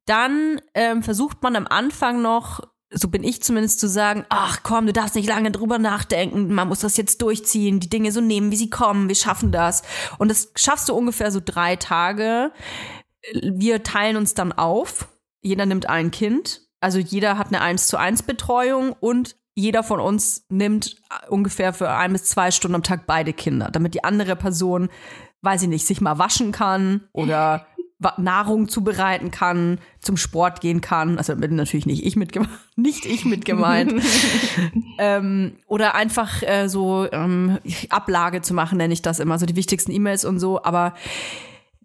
dann ähm, versucht man am Anfang noch, so bin ich zumindest zu sagen, ach komm, du darfst nicht lange drüber nachdenken, man muss das jetzt durchziehen, die Dinge so nehmen, wie sie kommen, wir schaffen das. Und das schaffst du ungefähr so drei Tage. Wir teilen uns dann auf, jeder nimmt ein Kind, also jeder hat eine 1 zu 1 Betreuung und jeder von uns nimmt ungefähr für ein bis zwei Stunden am Tag beide Kinder, damit die andere Person, weiß ich nicht, sich mal waschen kann oder Nahrung zubereiten kann, zum Sport gehen kann. Also natürlich nicht ich mit nicht ich mit gemeint. ähm, oder einfach äh, so ähm, Ablage zu machen, nenne ich das immer, so die wichtigsten E-Mails und so. Aber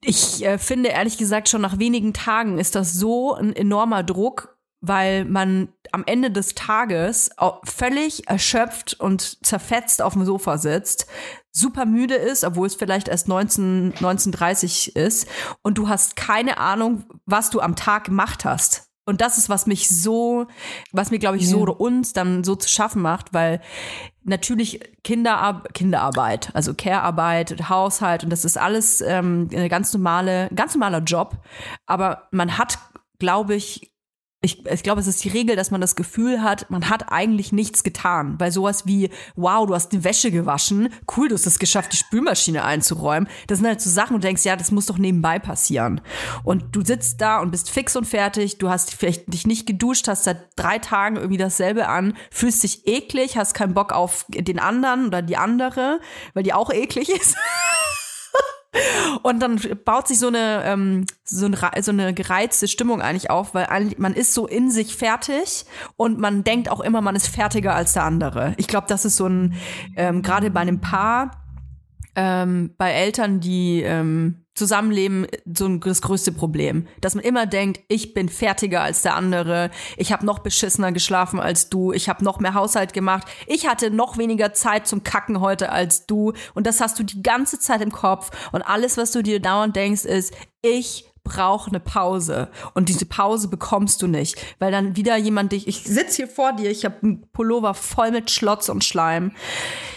ich äh, finde ehrlich gesagt schon nach wenigen Tagen ist das so ein enormer Druck, weil man am Ende des Tages völlig erschöpft und zerfetzt auf dem Sofa sitzt, super müde ist, obwohl es vielleicht erst 19, 19.30 ist und du hast keine Ahnung, was du am Tag gemacht hast. Und das ist, was mich so, was mir, glaube ich, so oder uns dann so zu schaffen macht, weil natürlich Kinderar Kinderarbeit, also Care-Arbeit, Haushalt und das ist alles ähm, eine ganz normale, ganz normaler Job. Aber man hat, glaube ich, ich, ich glaube, es ist die Regel, dass man das Gefühl hat, man hat eigentlich nichts getan. Bei sowas wie, wow, du hast die Wäsche gewaschen, cool, du hast es geschafft, die Spülmaschine einzuräumen. Das sind halt so Sachen, wo du denkst, ja, das muss doch nebenbei passieren. Und du sitzt da und bist fix und fertig, du hast vielleicht dich nicht geduscht, hast seit drei Tagen irgendwie dasselbe an, fühlst dich eklig, hast keinen Bock auf den anderen oder die andere, weil die auch eklig ist. Und dann baut sich so eine, ähm, so, ein, so eine gereizte Stimmung eigentlich auf, weil man ist so in sich fertig und man denkt auch immer, man ist fertiger als der andere. Ich glaube, das ist so ein, ähm, gerade bei einem Paar, ähm, bei Eltern, die ähm, zusammenleben, so ein, das größte Problem. Dass man immer denkt, ich bin fertiger als der andere, ich habe noch beschissener geschlafen als du, ich habe noch mehr Haushalt gemacht, ich hatte noch weniger Zeit zum Kacken heute als du. Und das hast du die ganze Zeit im Kopf. Und alles, was du dir dauernd denkst, ist, ich brauche eine Pause. Und diese Pause bekommst du nicht, weil dann wieder jemand dich, ich sitz hier vor dir, ich habe einen Pullover voll mit Schlotz und Schleim.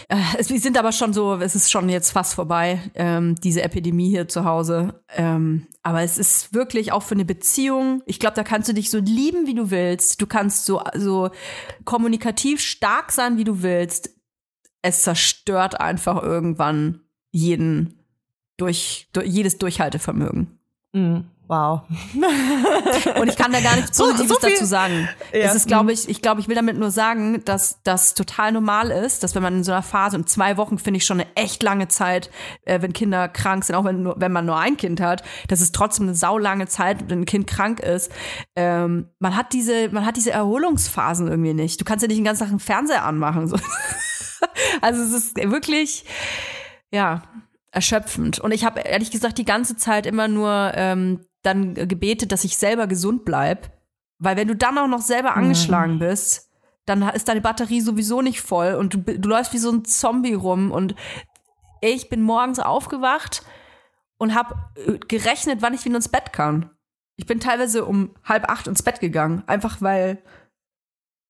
Äh, es, sind aber schon so, es ist schon jetzt fast vorbei, ähm, diese Epidemie hier zu Hause. Ähm, aber es ist wirklich auch für eine Beziehung, ich glaube, da kannst du dich so lieben, wie du willst. Du kannst so, so kommunikativ stark sein, wie du willst. Es zerstört einfach irgendwann jeden durch, durch jedes Durchhaltevermögen. Mhm. Wow. Und ich kann da gar nichts So- Positives so viel- dazu sagen. Ja. Es ist, glaube ich, ich glaube, ich will damit nur sagen, dass das total normal ist, dass wenn man in so einer Phase, und zwei Wochen finde ich schon eine echt lange Zeit, äh, wenn Kinder krank sind, auch wenn, nur, wenn man nur ein Kind hat, das ist trotzdem eine saulange Zeit, wenn ein Kind krank ist. Ähm, man hat diese, man hat diese Erholungsphasen irgendwie nicht. Du kannst ja nicht den ganzen Tag einen Fernseher anmachen. So. also es ist wirklich, ja, erschöpfend. Und ich habe ehrlich gesagt die ganze Zeit immer nur ähm, dann gebetet, dass ich selber gesund bleib. Weil wenn du dann auch noch selber angeschlagen bist, dann ist deine Batterie sowieso nicht voll und du, du läufst wie so ein Zombie rum. Und ich bin morgens aufgewacht und habe gerechnet, wann ich wieder ins Bett kann. Ich bin teilweise um halb acht ins Bett gegangen, einfach weil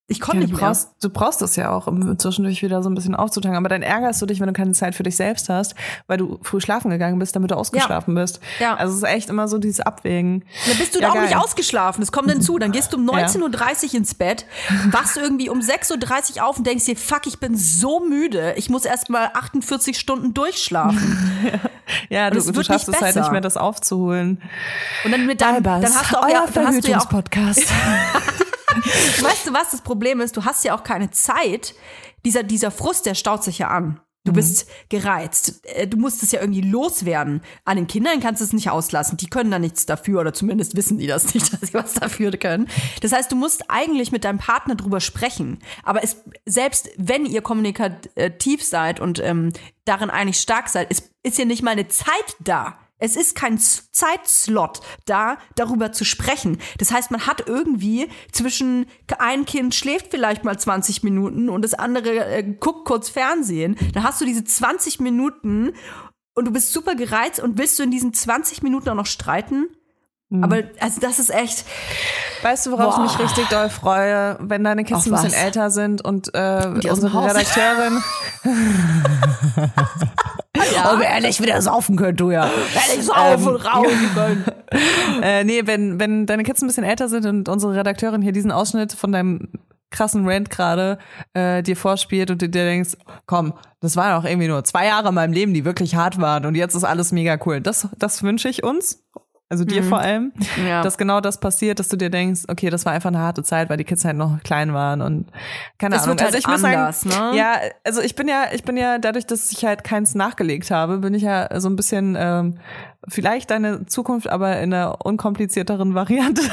ich konnte Ja, nicht du, mehr. brauchst, du brauchst das ja auch, um zwischendurch wieder so ein bisschen aufzutanken. Aber dann ärgerst du dich, wenn du keine Zeit für dich selbst hast, weil du früh schlafen gegangen bist, damit du ausgeschlafen bist. Ja. Also es ist echt immer so dieses Abwägen. Dann bist du Ja, auch geil. nicht ausgeschlafen. Das kommt dann zu. Dann gehst du um Ja. 19.30 Uhr ins Bett, wachst irgendwie um 6.30 Uhr auf und denkst dir, fuck, ich bin so müde. Ich muss erst mal 48 Stunden durchschlafen. Ja, du, du schaffst nicht es halt nicht mehr, das aufzuholen. Und dann mit deinem, dann hast du auch ja, dann hast du ja auch, Verhütungspodcast. weißt du was, das Problem ist, du hast ja auch keine Zeit. Dieser, dieser Frust, der staut sich ja an. Du bist gereizt. Äh, Du musst es ja irgendwie loswerden. An den Kindern kannst du es nicht auslassen. Die können da nichts dafür oder zumindest wissen die das nicht, dass sie was dafür können. Das heißt, du musst eigentlich mit deinem Partner drüber sprechen. Aber es, selbst wenn ihr kommunikativ seid und ähm, darin eigentlich stark seid, es ist ja nicht mal eine Zeit da. Es ist kein Zeitslot da, darüber zu sprechen. Das heißt, man hat irgendwie zwischen ein Kind schläft vielleicht mal 20 Minuten und das andere äh, guckt kurz Fernsehen. Dann hast du diese 20 Minuten und du bist super gereizt und willst du in diesen 20 Minuten auch noch streiten? Aber also das ist echt. Weißt du, worauf Boah. ich mich richtig doll freue, wenn deine Kids ein bisschen älter sind und äh, dem unsere. Redakteurin. Ja. Ob ihr ehrlich wieder saufen könnt, du ja. Ehrlich auf Ähm, und raus können. Äh, nee, wenn, wenn deine Kids ein bisschen älter sind und unsere Redakteurin hier diesen Ausschnitt von deinem krassen Rant gerade äh, dir vorspielt und du dir denkst, komm, das waren auch irgendwie nur zwei Jahre in meinem Leben, die wirklich hart waren und jetzt ist alles mega cool. Das, das wünsche ich uns. Also dir vor allem, Mhm. Ja. dass genau das passiert, dass du dir denkst, okay, das war einfach eine harte Zeit, weil die Kids halt noch klein waren und keine Es Ahnung. wird halt also ich muss anders, sagen, ne? ja, also ich bin ja, ich bin ja dadurch, dass ich halt keins nachgelegt habe, bin ich ja so ein bisschen ähm, vielleicht deine Zukunft, aber in einer unkomplizierteren Variante.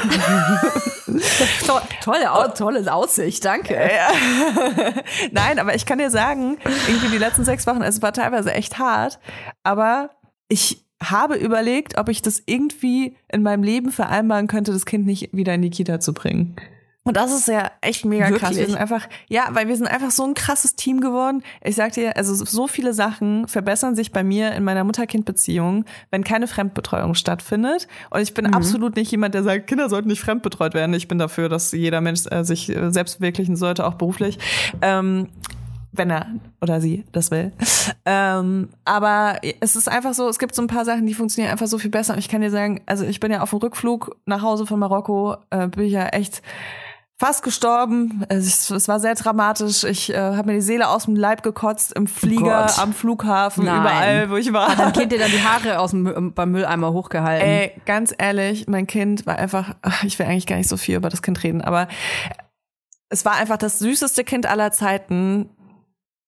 To tolle, Au tolle Aussicht, danke. Nein, aber ich kann dir sagen, irgendwie die letzten sechs Wochen, es war teilweise echt hart, aber ich habe überlegt, ob ich das irgendwie in meinem Leben vereinbaren könnte, das Kind nicht wieder in die Kita zu bringen. Und das ist ja echt mega krass. Wirklich? Wir sind einfach, ja, weil wir sind einfach so ein krasses Team geworden. Ich sag dir, also so viele Sachen verbessern sich bei mir in meiner Mutter-Kind-Beziehung, wenn keine Fremdbetreuung stattfindet. Und ich bin absolut nicht jemand, der sagt, Kinder sollten nicht fremdbetreut werden. Ich bin dafür, dass jeder Mensch äh, sich äh, selbst verwirklichen sollte, auch beruflich. Ähm, wenn er oder sie das will. Ähm, aber es ist einfach so, es gibt so ein paar Sachen, die funktionieren einfach so viel besser. Und ich kann dir sagen, also ich bin ja auf dem Rückflug nach Hause von Marokko, äh, bin ich ja echt fast gestorben. Also es, es war sehr dramatisch. Ich äh, habe mir die Seele aus dem Leib gekotzt im Flieger, Gott. am Flughafen, Nein. überall, wo ich war. Hat dein Kind dir dann die Haare aus dem, Mü- beim Mülleimer hochgehalten? Ey, ganz ehrlich, mein Kind war einfach, ach, ich will eigentlich gar nicht so viel über das Kind reden, aber es war einfach das süßeste Kind aller Zeiten.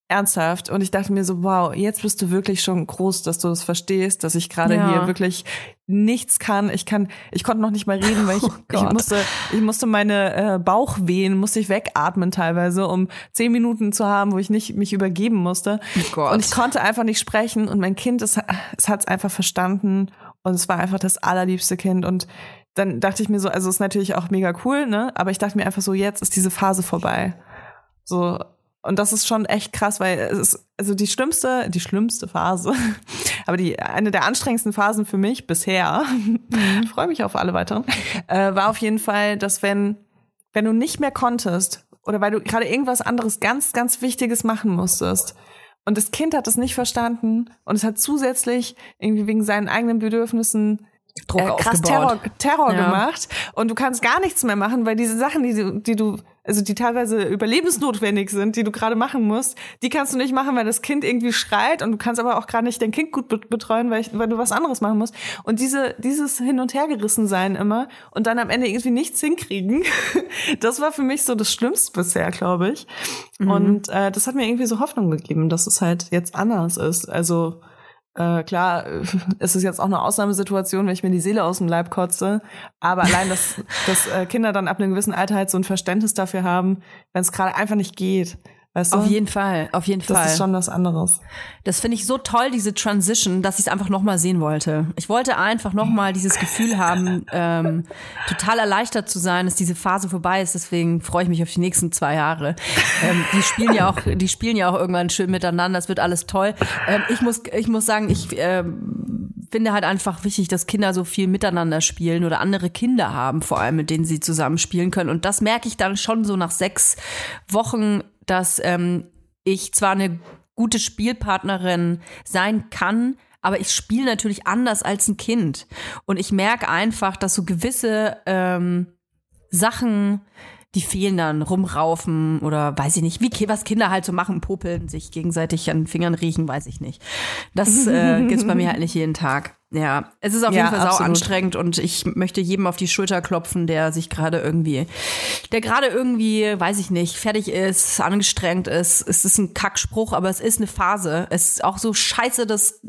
Ernsthaft. Und ich dachte mir so, wow, jetzt bist du wirklich schon groß, dass du das verstehst, dass ich gerade Ja. hier wirklich nichts kann. Ich kann, ich konnte noch nicht mal reden, weil ich, Oh ich musste, ich musste meine äh, Bauchwehen, musste ich wegatmen teilweise, um zehn Minuten zu haben, wo ich nicht mich übergeben musste. Oh. Und ich konnte einfach nicht sprechen und mein Kind, es, es hat es einfach verstanden und es war einfach das allerliebste Kind und dann dachte ich mir so, also es ist natürlich auch mega cool, ne? Aber ich dachte mir einfach so, jetzt ist diese Phase vorbei. So und das ist schon echt krass, weil es ist also die schlimmste, die schlimmste Phase aber die eine der anstrengendsten Phasen für mich bisher, ich freue mich auf alle weiteren, äh, war auf jeden Fall, dass wenn, wenn du nicht mehr konntest oder weil du gerade irgendwas anderes ganz, ganz Wichtiges machen musstest und das Kind hat es nicht verstanden und es hat zusätzlich irgendwie wegen seinen eigenen Bedürfnissen Druck äh, krass aufgebaut. Terror, Terror Ja. gemacht und du kannst gar nichts mehr machen, weil diese Sachen, die du, die du, also die teilweise überlebensnotwendig sind, die du gerade machen musst, die kannst du nicht machen, weil das Kind irgendwie schreit und du kannst aber auch gerade nicht dein Kind gut be- betreuen, weil, ich, weil du was anderes machen musst. Und diese, dieses Hin- und Hergerissen sein immer und dann am Ende irgendwie nichts hinkriegen, das war für mich so das Schlimmste bisher, glaube ich. Und äh, das hat mir irgendwie so Hoffnung gegeben, dass es halt jetzt anders ist. Also äh, klar, äh, es ist jetzt auch eine Ausnahmesituation, wenn ich mir die Seele aus dem Leib kotze. Aber allein, dass, dass äh, Kinder dann ab einem gewissen Alter halt so ein Verständnis dafür haben, wenn es gerade einfach nicht geht. Weißt du? Auf jeden Fall, auf jeden das Fall. ist schon was anderes. Das finde ich so toll, diese Transition, dass ich es einfach nochmal sehen wollte. Ich wollte einfach nochmal dieses Gefühl haben, ähm, total erleichtert zu sein, dass diese Phase vorbei ist. Deswegen freue ich mich auf die nächsten zwei Jahre. Ähm, die spielen ja auch, die spielen ja auch irgendwann schön miteinander. Es wird alles toll. Ähm, ich muss, ich muss sagen, ich ähm, finde halt einfach wichtig, dass Kinder so viel miteinander spielen oder andere Kinder haben, vor allem mit denen sie zusammen spielen können. Und das merke ich dann schon so nach sechs Wochen, dass ähm, ich zwar eine gute Spielpartnerin sein kann, aber ich spiele natürlich anders als ein Kind. Und ich merke einfach, dass so gewisse ähm, Sachen, die fehlen dann, rumraufen oder weiß ich nicht, wie was Kinder halt so machen, popeln, sich gegenseitig an den Fingern riechen, weiß ich nicht. Das äh, gibt's bei mir halt nicht jeden Tag. Ja, es ist auf Ja, jeden Fall sau absolut. anstrengend und ich möchte jedem auf die Schulter klopfen, der sich gerade irgendwie, der gerade irgendwie, weiß ich nicht, fertig ist, angestrengt ist. Es ist ein Kackspruch, aber es ist eine Phase. Es ist auch so scheiße, das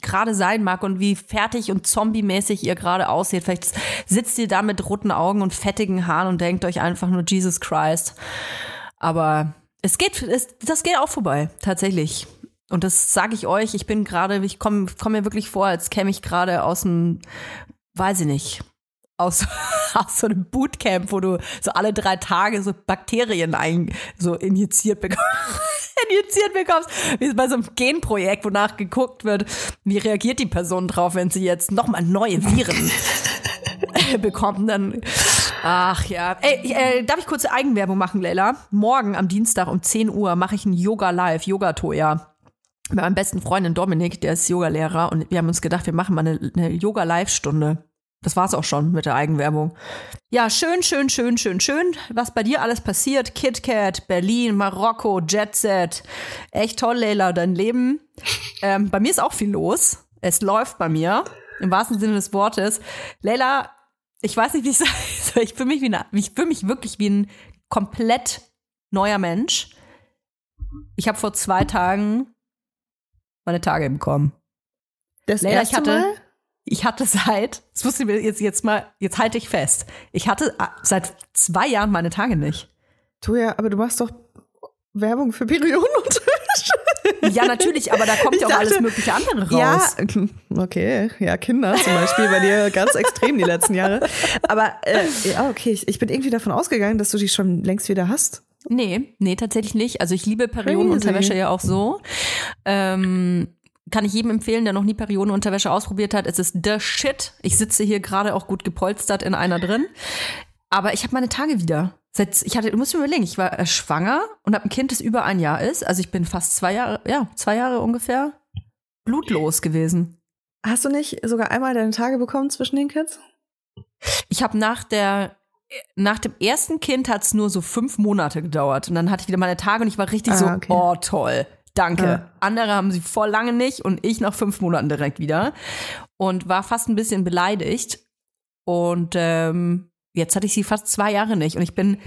gerade sein mag und wie fertig und zombie-mäßig ihr gerade aussieht. Vielleicht sitzt ihr da mit roten Augen und fettigen Haaren und denkt euch einfach nur Jesus Christ. Aber es geht, es, das geht auch vorbei, tatsächlich. Und das sage ich euch, ich bin gerade, ich komme komm mir wirklich vor, als käme ich gerade aus dem, weiß ich nicht, aus, aus so einem Bootcamp, wo du so alle drei Tage so Bakterien ein, so injiziert bekommst. injiziert bekommst, wie bei so einem Genprojekt, wonach geguckt wird, wie reagiert die Person drauf, wenn sie jetzt nochmal neue Viren bekommt. Dann, ach ja. Ey, äh, darf ich kurze Eigenwerbung machen, Leila? Morgen am Dienstag um 10 Uhr mache ich ein Yoga Live, Yoga Mit meinem besten Freundin Dominik, der ist Yogalehrer und wir haben uns gedacht, wir machen mal eine, eine Yoga-Live-Stunde. Das war's auch schon mit der Eigenwerbung. Ja, schön, schön, schön, schön, schön. Was bei dir alles passiert? KitKat, Berlin, Marokko, Jet Set. Echt toll, Leila, dein Leben. Ähm, bei mir ist auch viel los. Es läuft bei mir. Im wahrsten Sinne des Wortes. Leila, ich weiß nicht, wie ich soll. Ich fühle mich, wie eine, ich fühle mich wirklich wie ein komplett neuer Mensch. Ich habe vor zwei Tagen meine Tage bekommen. Das Leila, ich hatte, ich hatte seit, das wusste ich mir jetzt, jetzt mal, jetzt halte ich fest. Ich hatte ah, seit zwei Jahren meine Tage nicht. Du ja, aber du machst doch Werbung für Periodenunterricht. Ja, ja, aber da kommt Ich ja auch dachte- alles mögliche andere Ja, raus. okay. Ja, Kinder zum Beispiel bei dir ganz extrem die letzten Jahre. Aber äh, ja, okay, ich, ich bin irgendwie davon ausgegangen, dass du die schon längst wieder hast. Nee, nee, tatsächlich nicht. Also ich liebe Periodenunterwäsche ja auch so. Ähm, kann ich jedem empfehlen, der noch nie Periodenunterwäsche ausprobiert hat. Es ist the shit. Ich sitze hier gerade auch gut gepolstert in einer drin. Aber ich habe meine Tage wieder. Seit, ich hatte, du musst mir überlegen, ich war äh, schwanger und habe ein Kind, das über ein Jahr ist. Also ich bin fast zwei Jahre, ja, zwei Jahre ungefähr blutlos gewesen. Hast du nicht sogar einmal deine Tage bekommen zwischen den Kids? Ich habe nach der nach dem ersten Kind hat es nur so fünf Monate gedauert und dann hatte ich wieder meine Tage und ich war richtig Ah, so, okay. oh toll, danke. Ja. Andere haben sie vor lange nicht und ich nach fünf Monaten direkt wieder und war fast ein bisschen beleidigt und ähm, jetzt hatte ich sie fast zwei Jahre nicht und ich bin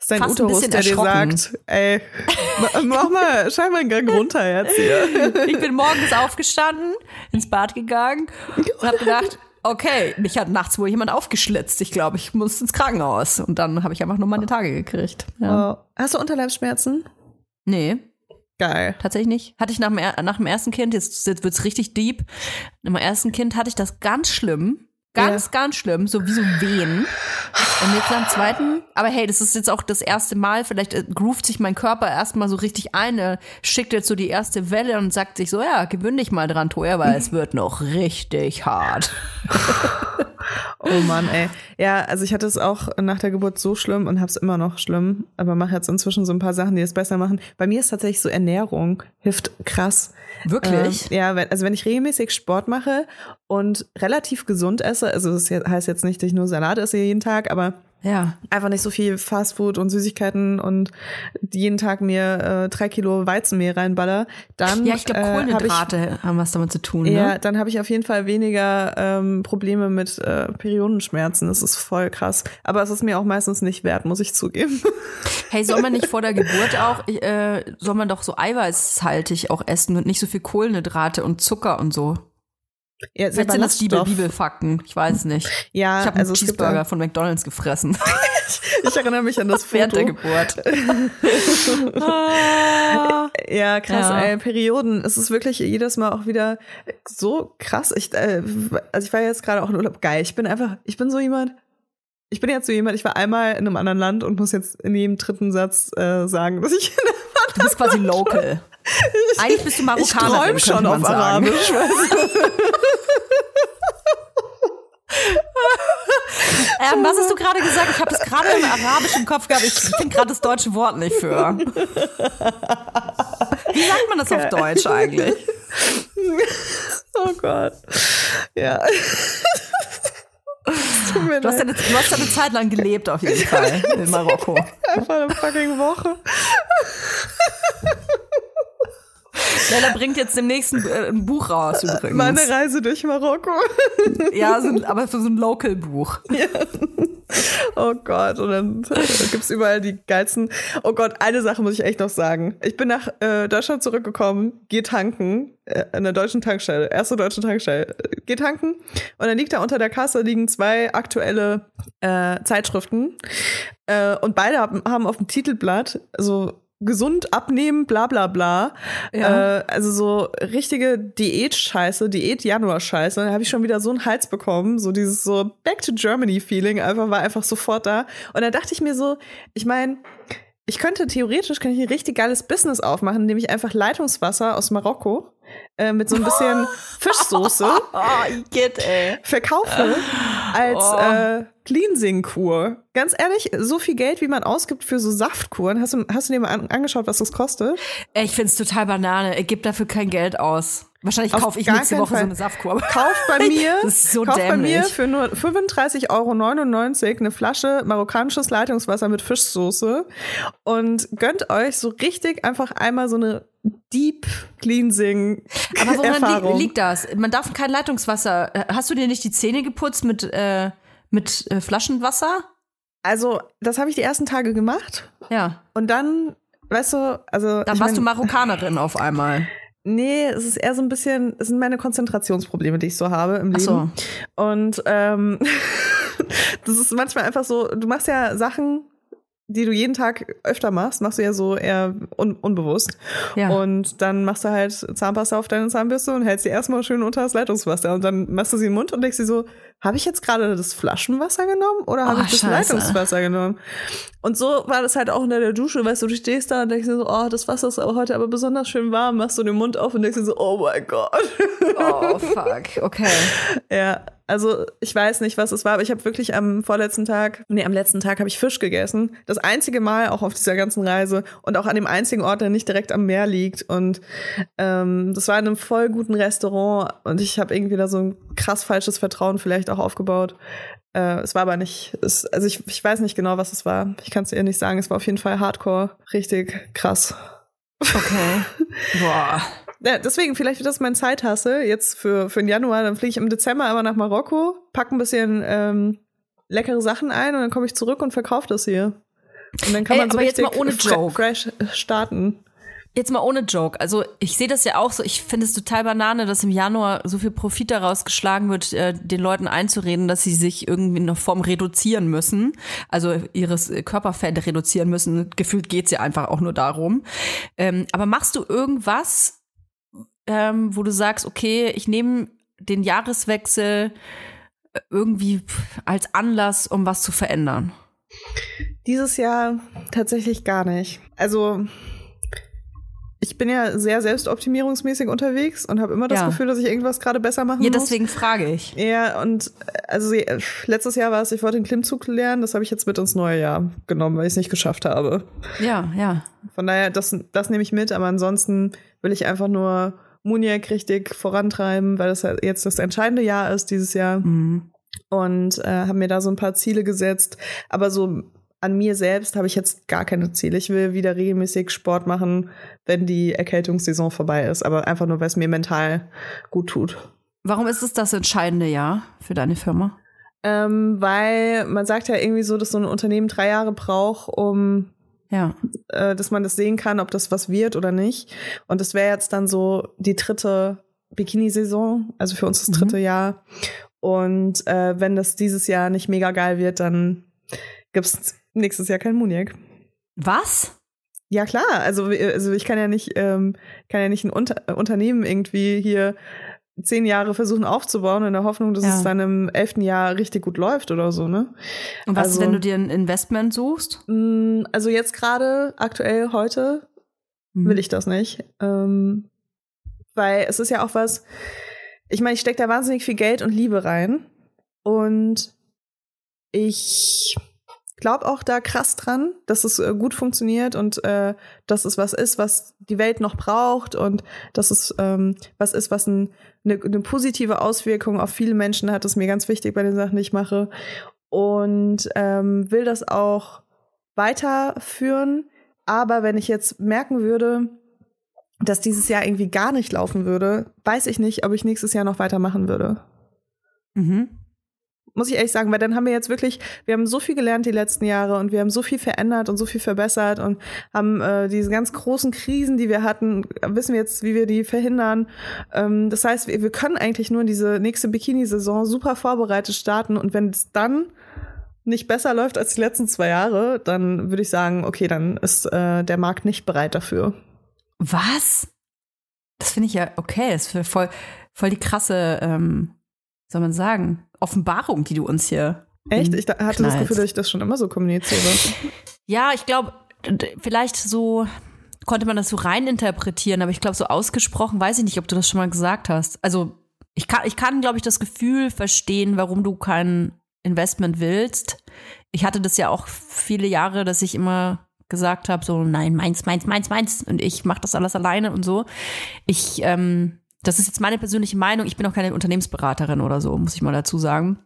ist dein Fast ein Uterus, bisschen der dir sagt, ey, ma- mach mal, schau mal einen Gang runter jetzt hier. ich bin morgens aufgestanden, ins Bad gegangen und habe gedacht, okay, mich hat nachts wohl jemand aufgeschlitzt. Ich glaube, ich muss ins Krankenhaus und dann habe ich einfach nur meine Tage gekriegt. Ja. Oh. Hast du Unterleibsschmerzen? Nee, Geil. Tatsächlich nicht. Hatte ich nach dem, nach dem ersten Kind, jetzt, jetzt wird's richtig deep. Nach dem ersten Kind hatte ich das ganz schlimm. Ganz, ganz schlimm, so wie so Wehen. Und jetzt am zweiten, aber hey, das ist jetzt auch das erste Mal, vielleicht äh, groovt sich mein Körper erstmal so richtig ein, schickt jetzt so die erste Welle und sagt sich so, ja, gewöhn dich mal dran, Toja, weil es wird noch richtig hart. Oh Mann, ey. Ja, also ich hatte es auch nach der Geburt so schlimm und habe es immer noch schlimm, aber mache jetzt inzwischen so ein paar Sachen, die es besser machen. Bei mir ist tatsächlich so Ernährung hilft krass. Wirklich? Ähm, ja, also wenn ich regelmäßig Sport mache und relativ gesund esse, also das heißt jetzt nicht, dass ich nur Salat esse jeden Tag, aber Ja. einfach nicht so viel Fastfood und Süßigkeiten und jeden Tag mir äh, drei Kilo Weizenmehl reinballer, dann Ja, ich glaube, äh, hab Kohlenhydrate haben was damit zu tun, ja, ne? dann habe ich auf jeden Fall weniger ähm, Probleme mit äh, Periodenschmerzen. Das ist voll krass. Aber es ist mir auch meistens nicht wert, muss ich zugeben. Hey, soll man nicht vor der Geburt auch, äh, soll man doch so eiweißhaltig auch essen und nicht so viel Kohlenhydrate und Zucker und so? Ja, Vielleicht sind das Bibel. Bibelfakten. Ich weiß nicht. Ja, Ich habe einen also gibt Cheeseburger von McDonalds gefressen. Ich erinnere mich an das Während der Foto. Geburt. Ja, krass, Ja. ey, Perioden. Es ist wirklich jedes Mal auch wieder so krass. Ich, äh, also ich war jetzt gerade auch in Urlaub. Geil. Ich bin einfach, ich bin so jemand. Ich bin jetzt so jemand, ich war einmal in einem anderen Land und muss jetzt in jedem dritten Satz äh, sagen, dass ich Du bist quasi local. Eigentlich bist du ich Marokkanerin, träume schon auf sagen. Arabisch. Ähm, was hast du gerade gesagt? Ich habe das gerade im Arabisch im Kopf gehabt. Ich finde gerade das deutsche Wort nicht für. Wie sagt man das auf Deutsch eigentlich? Oh Gott. Ja. Du hast, eine, du hast ja eine Zeit lang gelebt auf jeden Fall in Marokko. Einfach eine fucking Woche. Leila bringt jetzt demnächst ein, äh, ein Buch raus übrigens. Meine Reise durch Marokko. ja, so, ein- aber für so ein Local-Buch. Oh Gott, und dann gibt's überall die geilsten. Oh Gott, eine Sache muss ich echt noch sagen. Ich bin nach äh, Deutschland zurückgekommen, geh tanken, äh, an der deutschen Tankstelle, erste deutsche Tankstelle, äh, geh tanken und dann liegt da unter der Kasse liegen zwei aktuelle äh, Zeitschriften äh, und beide haben, haben auf dem Titelblatt so gesund abnehmen, bla bla bla. Ja. Äh, also so richtige Diät-Scheiße, Diät-Januar-Scheiße. Da habe ich schon wieder so einen Hals bekommen. So dieses so Back to Germany-Feeling einfach war einfach sofort da. Und dann dachte ich mir so, ich meine, ich könnte theoretisch kann ich ein richtig geiles Business aufmachen, indem ich einfach Leitungswasser aus Marokko äh, mit so ein bisschen Fischsoße Oh, get, ey. verkaufe als Oh. äh, Cleansing-Kur. Ganz ehrlich, so viel Geld, wie man ausgibt für so Saftkuren, hast du, hast du dir mal an, angeschaut, was das kostet? Ich find's total Banane. Ich gebe dafür kein Geld aus. Wahrscheinlich Auf kaufe ich nächste Woche Fall. so eine Saftkur. Kauf bei mir, so kauf bei mir dämlich. für nur 35,99 Euro eine Flasche marokkanisches Leitungswasser mit Fischsoße und gönnt euch so richtig einfach einmal so eine Deep Cleansing Aber woran Erfahrung. li liegt das? Man darf kein Leitungswasser. Äh, Hast du dir nicht die Zähne geputzt mit, äh, mit äh, Flaschenwasser? Also, das habe ich die ersten Tage gemacht Ja. und dann, weißt du, also Dann warst mein, du Marokkanerin auf einmal. Nee, es ist eher so ein bisschen, es sind meine Konzentrationsprobleme, die ich so habe im Ach Leben. so. Und ähm, das ist manchmal einfach so, du machst ja Sachen, die du jeden Tag öfter machst, machst du ja so eher un unbewusst. Ja. Und dann machst du halt Zahnpasta auf deine Zahnbürste und hältst sie erstmal schön unter das Leitungswasser. Und dann machst du sie im Mund und denkst dir so, habe ich jetzt gerade das Flaschenwasser genommen oder habe Oh, ich das Scheiße. Leitungswasser genommen? Und so war das halt auch unter der Dusche, weißt du, du stehst da und denkst dir so, oh, das Wasser ist aber heute aber besonders schön warm, machst du den Mund auf und denkst dir so, oh mein Gott. Oh, fuck. Okay. Ja, also ich weiß nicht, was es war, aber ich habe wirklich am vorletzten Tag, nee, am letzten Tag habe ich Fisch gegessen. Das einzige Mal auch auf dieser ganzen Reise und auch an dem einzigen Ort, der nicht direkt am Meer liegt. Und ähm, das war in einem voll guten Restaurant und ich habe irgendwie da so ein krass falsches Vertrauen vielleicht auch aufgebaut. Äh, es war aber nicht, es, also ich, ich weiß nicht genau, was es war. Ich kann es dir nicht sagen. Es war auf jeden Fall Hardcore, richtig krass. Okay. Boah. Ja, deswegen, vielleicht wird das mein Zeithasse jetzt für, für den Januar. Dann fliege ich im Dezember einmal nach Marokko, pack ein bisschen ähm, leckere Sachen ein und dann komme ich zurück und verkaufe das hier. Und dann kann Ey, man so aber jetzt richtig mal ohne Joke. fresh starten. Jetzt mal ohne Joke. Also ich sehe das ja auch so. Ich finde es total banane, dass im Januar so viel Profit daraus geschlagen wird, äh, den Leuten einzureden, dass sie sich irgendwie in einer Form reduzieren müssen. Also ihres äh, Körperfett reduzieren müssen. Gefühlt geht's ja einfach auch nur darum. Ähm, aber machst du irgendwas, ähm, wo du sagst, okay, ich nehme den Jahreswechsel irgendwie als Anlass, um was zu verändern? Dieses Jahr tatsächlich gar nicht. Also ich bin ja sehr selbstoptimierungsmäßig unterwegs und habe immer das Ja. Gefühl, dass ich irgendwas gerade besser machen Ja, muss. deswegen frage ich. Ja, und äh, also äh, letztes Jahr war es, ich wollte den Klimmzug lernen, das habe ich jetzt mit ins neue Jahr genommen, weil ich es nicht geschafft habe. Ja, ja. Von daher, das, das nehme ich mit, aber ansonsten will ich einfach nur Muniac richtig vorantreiben, weil das ja jetzt das entscheidende Jahr ist dieses Jahr. Mhm. Und äh, habe mir da so ein paar Ziele gesetzt. Aber so an mir selbst habe ich jetzt gar keine Ziele. Ich will wieder regelmäßig Sport machen, wenn die Erkältungssaison vorbei ist. Aber einfach nur, weil es mir mental gut tut. Warum ist es das entscheidende Jahr für deine Firma? Ähm, weil man sagt ja irgendwie so, dass so ein Unternehmen drei Jahre braucht, um Ja. äh, dass man das sehen kann, ob das was wird oder nicht. Und das wäre jetzt dann so die dritte Bikini-Saison, also für uns das dritte Jahr. Und äh, wenn das dieses Jahr nicht mega geil wird, dann gibt's nächstes Jahr kein Muniac. Was? Ja klar, also, also ich kann ja nicht, ähm, kann ja nicht ein Unter Unternehmen irgendwie hier zehn Jahre versuchen aufzubauen in der Hoffnung, dass Ja. es dann im elften Jahr richtig gut läuft oder so, ne? Und was, Also- wenn du dir ein Investment suchst? Mm, Also jetzt gerade, aktuell heute, Mhm. will ich das nicht. Ähm, weil es ist ja auch was, ich meine, ich stecke da wahnsinnig viel Geld und Liebe rein. Und ich glaube auch da krass dran, dass es äh, gut funktioniert und äh, dass es was ist, was die Welt noch braucht und dass es ähm, was ist, was ein, eine, eine positive Auswirkung auf viele Menschen hat. Das ist mir ganz wichtig bei den Sachen, die ich mache. Und ähm, will das auch weiterführen. Aber wenn ich jetzt merken würde, dass dieses Jahr irgendwie gar nicht laufen würde, weiß ich nicht, ob ich nächstes Jahr noch weitermachen würde. Mhm. Muss ich ehrlich sagen, weil dann haben wir jetzt wirklich, wir haben so viel gelernt die letzten Jahre und wir haben so viel verändert und so viel verbessert und haben äh, diese ganz großen Krisen, die wir hatten, wissen wir jetzt, wie wir die verhindern. Ähm, das heißt, wir, wir können eigentlich nur in diese nächste Bikini-Saison super vorbereitet starten und wenn es dann nicht besser läuft als die letzten zwei Jahre, dann würde ich sagen, okay, dann ist äh, der Markt nicht bereit dafür. Was? Das finde ich ja okay. Das ist voll, voll die krasse, ähm, soll man sagen, Offenbarung, die du uns hier. Echt? Ich hatte das knallst. Gefühl, dass ich das schon immer so kommuniziere. Ja, ich glaube, vielleicht so konnte man das so rein interpretieren, aber ich glaube, so ausgesprochen weiß ich nicht, ob du das schon mal gesagt hast. Also ich kann, ich kann, glaube ich, das Gefühl verstehen, warum du kein Investment willst. Ich hatte das ja auch viele Jahre, dass ich immer gesagt habe, so nein, meins, meins, meins, meins und ich mache das alles alleine und so. Ich, ähm, das ist jetzt meine persönliche Meinung. Ich bin auch keine Unternehmensberaterin oder so, muss ich mal dazu sagen.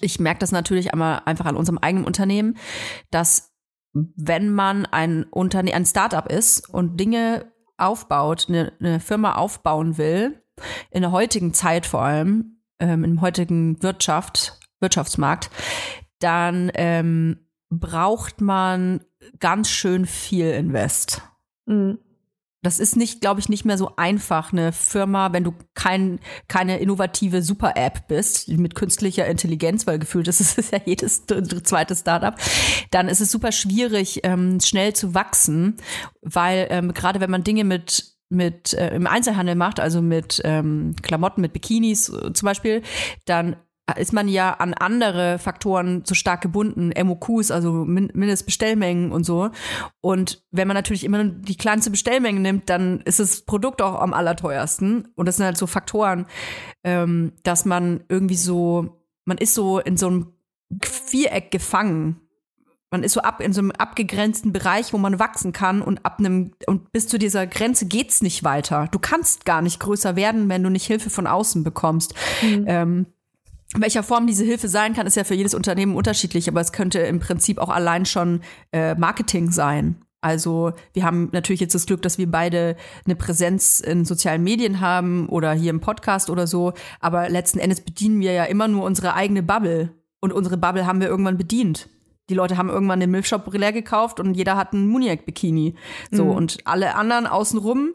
Ich merke das natürlich einmal einfach an unserem eigenen Unternehmen, dass wenn man ein Unternehmen, ein Startup ist und Dinge aufbaut, eine, eine Firma aufbauen will, in der heutigen Zeit vor allem, ähm, im heutigen Wirtschaft, Wirtschaftsmarkt, dann ähm, braucht man ganz schön viel Invest. Mhm. Das ist nicht, glaube ich, nicht mehr so einfach, eine Firma, wenn du kein, keine innovative Super-App bist, mit künstlicher Intelligenz, weil gefühlt ist es ja jedes zweite Startup, dann ist es super schwierig, ähm, schnell zu wachsen, weil ähm, gerade wenn man Dinge mit mit äh, im Einzelhandel macht, also mit ähm, Klamotten, mit Bikinis äh, zum Beispiel, dann ist man ja an andere Faktoren so stark gebunden, MOQs, also Min Mindestbestellmengen und so. Und wenn man natürlich immer nur die kleinste Bestellmenge nimmt, dann ist das Produkt auch am allerteuersten. Und das sind halt so Faktoren, ähm, dass man irgendwie so, man ist so in so einem Viereck gefangen. Man ist so ab in so einem abgegrenzten Bereich, wo man wachsen kann und ab einem und bis zu dieser Grenze geht's nicht weiter. Du kannst gar nicht größer werden, wenn du nicht Hilfe von außen bekommst. Ähm, in welcher Form diese Hilfe sein kann, ist ja für jedes Unternehmen unterschiedlich, aber es könnte im Prinzip auch allein schon äh, Marketing sein. Also wir haben natürlich jetzt das Glück, dass wir beide eine Präsenz in sozialen Medien haben oder hier im Podcast oder so, aber letzten Endes bedienen wir ja immer nur unsere eigene Bubble und unsere Bubble haben wir irgendwann bedient. Die Leute haben irgendwann den Milchshop leer gekauft und jeder hat einen Muniac-Bikini. So, und alle anderen außenrum,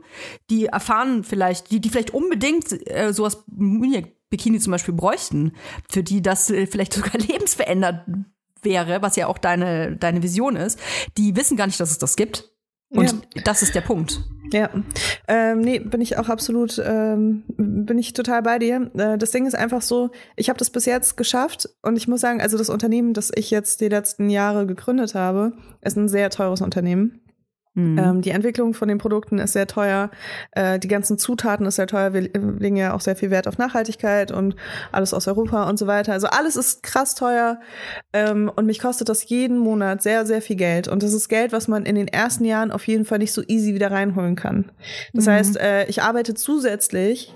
die erfahren vielleicht, die, die vielleicht unbedingt äh, sowas Muniac-Bikini zum Beispiel bräuchten, für die das äh, vielleicht sogar lebensverändert wäre, was ja auch deine, deine Vision ist, die wissen gar nicht, dass es das gibt. Und das ist der Punkt. Ja, ähm, nee, bin ich auch absolut, ähm, bin ich total bei dir. Äh, das Ding ist einfach so, ich habe das bis jetzt geschafft und ich muss sagen, also das Unternehmen, das ich jetzt die letzten Jahre gegründet habe, ist ein sehr teures Unternehmen. Mhm. Ähm, die Entwicklung von den Produkten ist sehr teuer. Äh, die ganzen Zutaten ist sehr teuer. Wir legen ja auch sehr viel Wert auf Nachhaltigkeit und alles aus Europa und so weiter. Also alles ist krass teuer. Ähm, und mich kostet das jeden Monat sehr, sehr viel Geld. Und das ist Geld, was man in den ersten Jahren auf jeden Fall nicht so easy wieder reinholen kann. Das Mhm. heißt, äh, ich arbeite zusätzlich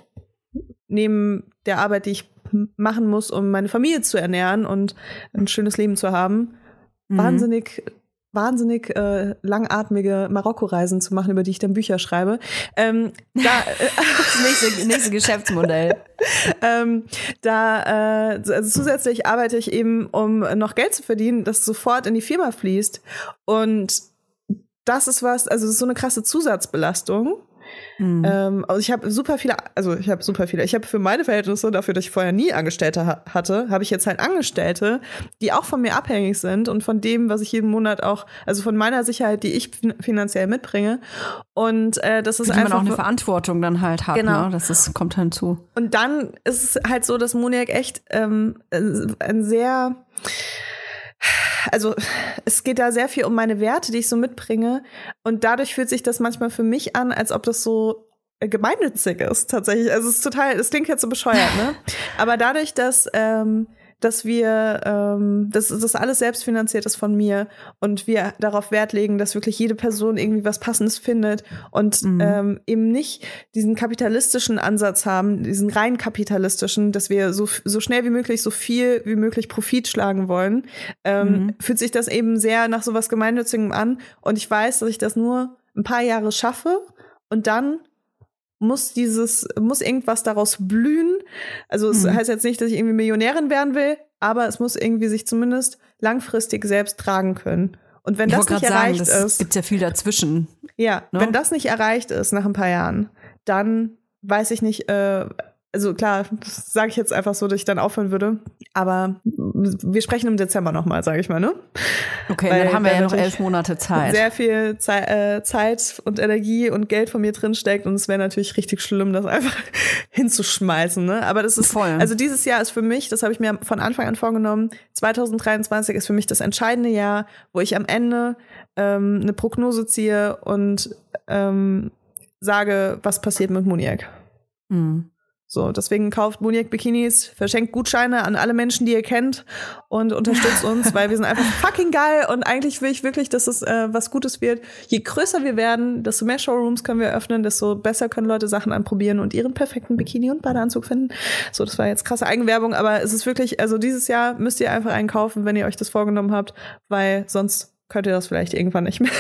neben der Arbeit, die ich machen muss, um meine Familie zu ernähren und ein schönes Leben zu haben, Mhm. wahnsinnig wahnsinnig äh, langatmige Marokko-Reisen zu machen, über die ich dann Bücher schreibe. Ähm, da, äh, Das nächste, nächste Geschäftsmodell. ähm, da äh, also zusätzlich arbeite ich eben, um noch Geld zu verdienen, das sofort in die Firma fließt. Und das ist was, also das ist so eine krasse Zusatzbelastung. Mhm. Ähm, also ich habe super viele, also ich habe super viele. Ich habe für meine Verhältnisse, dafür, dass ich vorher nie Angestellte ha hatte, habe ich jetzt halt Angestellte, die auch von mir abhängig sind und von dem, was ich jeden Monat auch, also von meiner Sicherheit, die ich fin finanziell mitbringe. Und äh, das ist die man einfach auch eine Verantwortung dann halt hat. Genau. Ne? Das ist, kommt hinzu. und dann ist es halt so, dass Moniak echt ähm, ein sehr also es geht da sehr viel um meine Werte, die ich so mitbringe. Und dadurch fühlt sich das manchmal für mich an, als ob das so äh, gemeinnützig ist, tatsächlich. Also es ist total, es klingt jetzt so bescheuert, ne? Aber dadurch, dass, ähm, dass wir, ähm, dass das alles selbst finanziert ist von mir und wir darauf Wert legen, dass wirklich jede Person irgendwie was Passendes findet und Mhm. ähm, eben nicht diesen kapitalistischen Ansatz haben, diesen rein kapitalistischen, dass wir so, so schnell wie möglich so viel wie möglich Profit schlagen wollen, ähm, Mhm. fühlt sich das eben sehr nach sowas Gemeinnützigem an. Und ich weiß, dass ich das nur ein paar Jahre schaffe und dann muss dieses, muss irgendwas daraus blühen. Also es Mhm. heißt jetzt nicht, dass ich irgendwie Millionärin werden will, aber es muss irgendwie sich zumindest langfristig selbst tragen können. Und wenn ich das nicht sagen, erreicht das ist, gibt ja viel dazwischen. ja, ne? wenn das nicht erreicht ist nach ein paar Jahren, dann weiß ich nicht, äh, also klar, das sage ich jetzt einfach so, dass ich dann aufhören würde. Aber wir sprechen im Dezember nochmal, sage ich mal, ne? Okay, Weil dann haben wir ja noch elf Monate Zeit. Sehr viel Zei äh, Zeit und Energie und Geld von mir drin steckt und es wäre natürlich richtig schlimm, das einfach hinzuschmeißen. Ne? Aber das ist Voll. also dieses Jahr ist für mich, das habe ich mir von Anfang an vorgenommen. 2023 ist für mich das entscheidende Jahr, wo ich am Ende ähm, eine Prognose ziehe und ähm, sage, was passiert mit Muniak. Mhm. So, deswegen kauft Muniak Bikinis, verschenkt Gutscheine an alle Menschen, die ihr kennt und unterstützt uns, weil wir sind einfach fucking geil und eigentlich will ich wirklich, dass es äh, was Gutes wird. Je größer wir werden, desto mehr Showrooms können wir öffnen, desto besser können Leute Sachen anprobieren und ihren perfekten Bikini und Badeanzug finden. So, das war jetzt krasse Eigenwerbung, aber es ist wirklich, also dieses Jahr müsst ihr einfach einen kaufen, wenn ihr euch das vorgenommen habt, weil sonst könnt ihr das vielleicht irgendwann nicht mehr.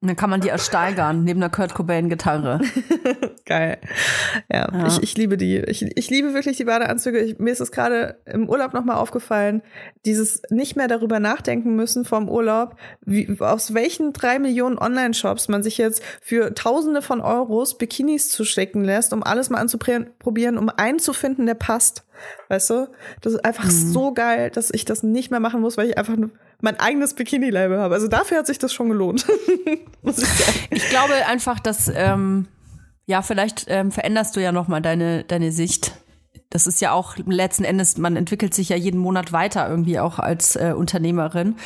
Dann kann man die ersteigern, neben der Kurt Geil. Ja, Ja. Ich, ich liebe die. Ich, ich liebe wirklich die Badeanzüge. Ich, mir ist es gerade im Urlaub nochmal aufgefallen, dieses nicht mehr darüber nachdenken müssen vom Urlaub, wie, aus welchen drei Millionen Online-Shops man sich jetzt für Tausende von Euros Bikinis zustecken lässt, um alles mal anzuprobieren, um einen zu finden, der passt. Weißt du? Das ist einfach so geil, dass ich das nicht mehr machen muss, weil ich einfach mein eigenes Bikini-Label habe. Also dafür hat sich das schon gelohnt. ich. Ich glaube einfach, dass, ähm, ja, vielleicht ähm, veränderst du ja noch mal deine, deine Sicht. Das ist ja auch letzten Endes, man entwickelt sich ja jeden Monat weiter irgendwie auch als äh, Unternehmerin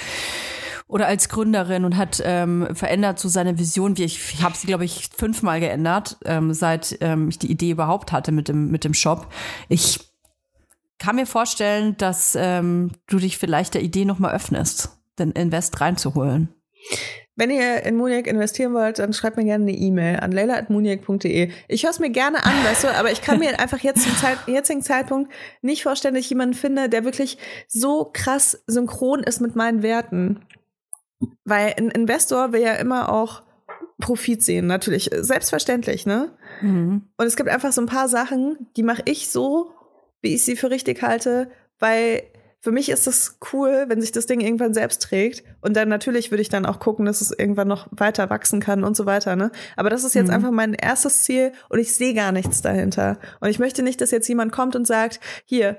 oder als Gründerin und hat ähm, verändert so seine Vision. Wie ich, ich habe sie, glaube ich, fünfmal geändert, ähm, seit ähm, ich die Idee überhaupt hatte mit dem, mit dem Shop. Ich kann mir vorstellen, dass ähm, du dich vielleicht der Idee noch mal öffnest, den Invest reinzuholen. Wenn ihr in Muniac investieren wollt, dann schreibt mir gerne eine E-Mail an leila.muniac.de. Ich höre es mir gerne an, weißt du, aber ich kann mir einfach jetzt zum Zeit, jetzigen Zeitpunkt nicht vorstellen, dass ich jemanden finde, der wirklich so krass synchron ist mit meinen Werten. Weil ein Investor will ja immer auch Profit sehen, natürlich. Selbstverständlich, ne? Mhm. Und es gibt einfach so ein paar Sachen, die mache ich so, wie ich sie für richtig halte, weil für mich ist das cool, wenn sich das Ding irgendwann selbst trägt. Und dann natürlich würde ich dann auch gucken, dass es irgendwann noch weiter wachsen kann und so weiter. Ne? Aber das ist jetzt Mhm. einfach mein erstes Ziel und ich sehe gar nichts dahinter. Und ich möchte nicht, dass jetzt jemand kommt und sagt, hier,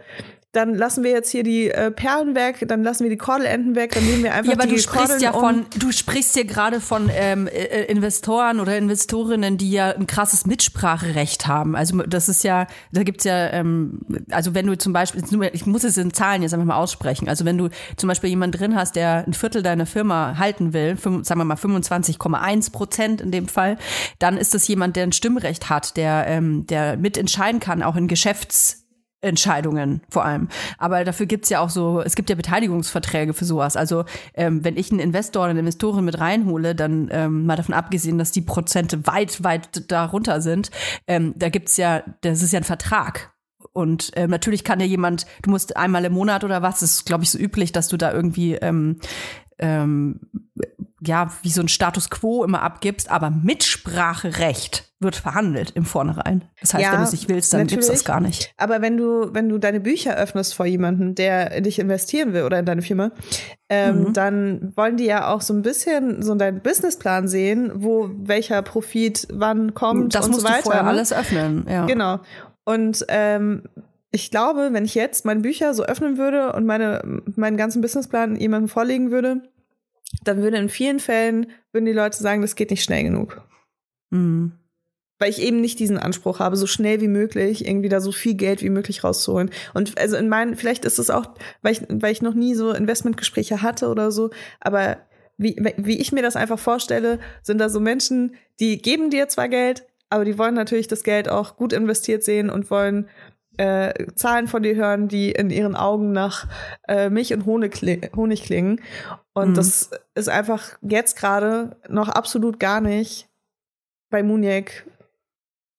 dann lassen wir jetzt hier die äh, Perlen weg, dann lassen wir die Kordelenten weg, dann nehmen wir einfach Ja, aber die du sprichst Kordeln ja um. von, du sprichst hier gerade von ähm, äh, Investoren oder Investorinnen, die ja ein krasses Mitspracherecht haben. Also das ist ja, da gibt's ja, ähm, also wenn du zum Beispiel, ich muss es in Zahlen jetzt einfach mal aussprechen. Also wenn du zum Beispiel jemanden drin hast, der ein Viertel deiner Firma halten will, sagen wir mal 25,1 Prozent in dem Fall, dann ist das jemand, der ein Stimmrecht hat, der, ähm, der mitentscheiden kann, auch in Geschäfts Entscheidungen vor allem. Aber dafür gibt's ja auch so, es gibt ja Beteiligungsverträge für sowas. Also ähm, wenn ich einen Investor oder eine Investorin mit reinhole, dann ähm, mal davon abgesehen, dass die Prozente weit, weit darunter sind, ähm, da gibt's ja, das ist ja ein Vertrag. Und ähm, natürlich kann ja jemand, du musst einmal im Monat oder was, ist, glaube ich, so üblich, dass du da irgendwie ähm, ähm, ja, wie so ein Status quo immer abgibst, aber Mitspracherecht wird verhandelt im Vornherein. Das heißt, Ja, wenn du es nicht willst, dann gibt's das natürlich. gar nicht. Aber wenn du, wenn du deine Bücher öffnest vor jemanden, der in dich investieren will oder in deine Firma, ähm, Mhm. dann wollen die ja auch so ein bisschen so deinen Businessplan sehen, wo welcher Profit wann kommt Das und so weiter. du vorher ne? alles öffnen. Ja. Genau. Und ähm, ich glaube, wenn ich jetzt meine Bücher so öffnen würde und meine, meinen ganzen Businessplan jemandem vorlegen würde, dann würde in vielen Fällen, würden die Leute sagen, das geht nicht schnell genug. Mhm. Weil ich eben nicht diesen Anspruch habe, so schnell wie möglich irgendwie da so viel Geld wie möglich rauszuholen. Und also in meinen, vielleicht ist es auch, weil ich, weil ich noch nie so Investmentgespräche hatte oder so, aber wie, wie ich mir das einfach vorstelle, sind da so Menschen, die geben dir zwar Geld, aber die wollen natürlich das Geld auch gut investiert sehen und wollen äh, Zahlen von dir hören, die in ihren Augen nach äh, Milch und Honig, kli- Honig klingen. Und Mhm. das ist einfach jetzt gerade noch absolut gar nicht bei Muniac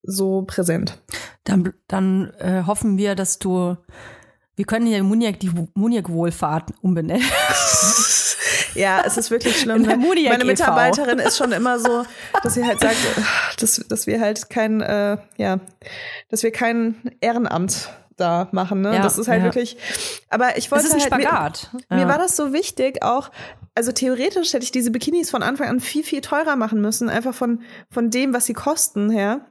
so präsent. Dann, dann äh, hoffen wir, dass du. Wir können hier Muniac die Muniac-Wohlfahrt umbenennen. Ja, es ist wirklich schlimm. Ne? Meine e.V.. Mitarbeiterin ist schon immer so, dass sie halt sagt, dass, dass wir halt kein, äh, ja, dass wir kein Ehrenamt da machen. Ne? Ja, das ist halt ja. wirklich. Aber ich wollte Das ist ein halt, Spagat. Mir, mir Ja. war das so wichtig, auch. Also theoretisch hätte ich diese Bikinis von Anfang an viel, viel teurer machen müssen, einfach von, von dem, was sie kosten her.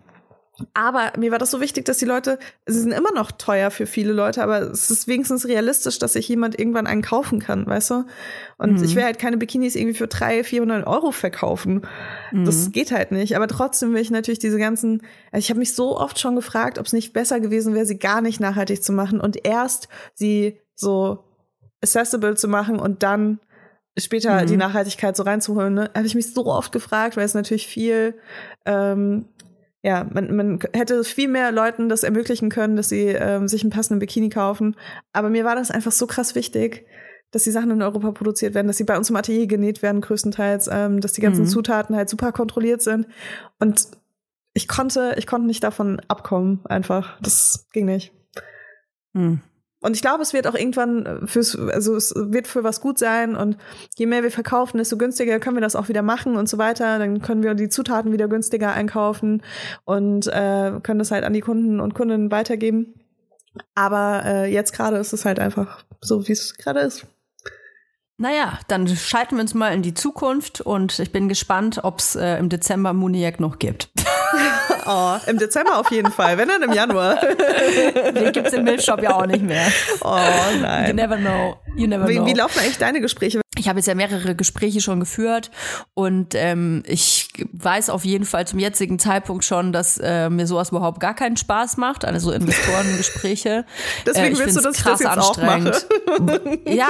Aber mir war das so wichtig, dass die Leute, sie sind immer noch teuer für viele Leute, aber es ist wenigstens realistisch, dass sich jemand irgendwann einen kaufen kann, weißt du? Und Mhm. ich will halt keine Bikinis irgendwie für 300, 400 Euro verkaufen. Mhm. Das geht halt nicht. Aber trotzdem will ich natürlich diese ganzen, also ich habe mich so oft schon gefragt, ob es nicht besser gewesen wäre, sie gar nicht nachhaltig zu machen und erst sie so accessible zu machen und dann später Mhm. die Nachhaltigkeit so reinzuholen. Ne? Habe ich mich so oft gefragt, weil es natürlich viel ähm, ja, man, man hätte viel mehr Leuten das ermöglichen können, dass sie ähm, sich einen passenden Bikini kaufen. Aber mir war das einfach so krass wichtig, dass die Sachen in Europa produziert werden, dass sie bei uns im Atelier genäht werden, größtenteils, ähm, dass die ganzen Mhm. Zutaten halt super kontrolliert sind. Und ich konnte, ich konnte nicht davon abkommen, einfach. Das ging nicht. Hm. Und ich glaube, es wird auch irgendwann äh, fürs, also es wird für was gut sein und je mehr wir verkaufen, desto günstiger können wir das auch wieder machen und so weiter. Dann können wir die Zutaten wieder günstiger einkaufen und äh, können das halt an die Kunden und Kundinnen weitergeben. Aber äh, jetzt gerade ist es halt einfach so, wie es gerade ist. Naja, dann schalten wir uns mal in die Zukunft und ich bin gespannt, ob es äh, im Dezember Muniac noch gibt. Oh, im Dezember auf jeden Fall, wenn dann im Januar. Den gibt's im Milchshop ja auch nicht mehr. Oh You nein. never know. You never Wie, know. wie laufen eigentlich deine Gespräche? Ich habe jetzt ja mehrere Gespräche schon geführt und ähm, ich weiß auf jeden Fall zum jetzigen Zeitpunkt schon, dass äh, mir sowas überhaupt gar keinen Spaß macht, also Investorengespräche. Deswegen ich willst du, das jetzt auch mache. ja,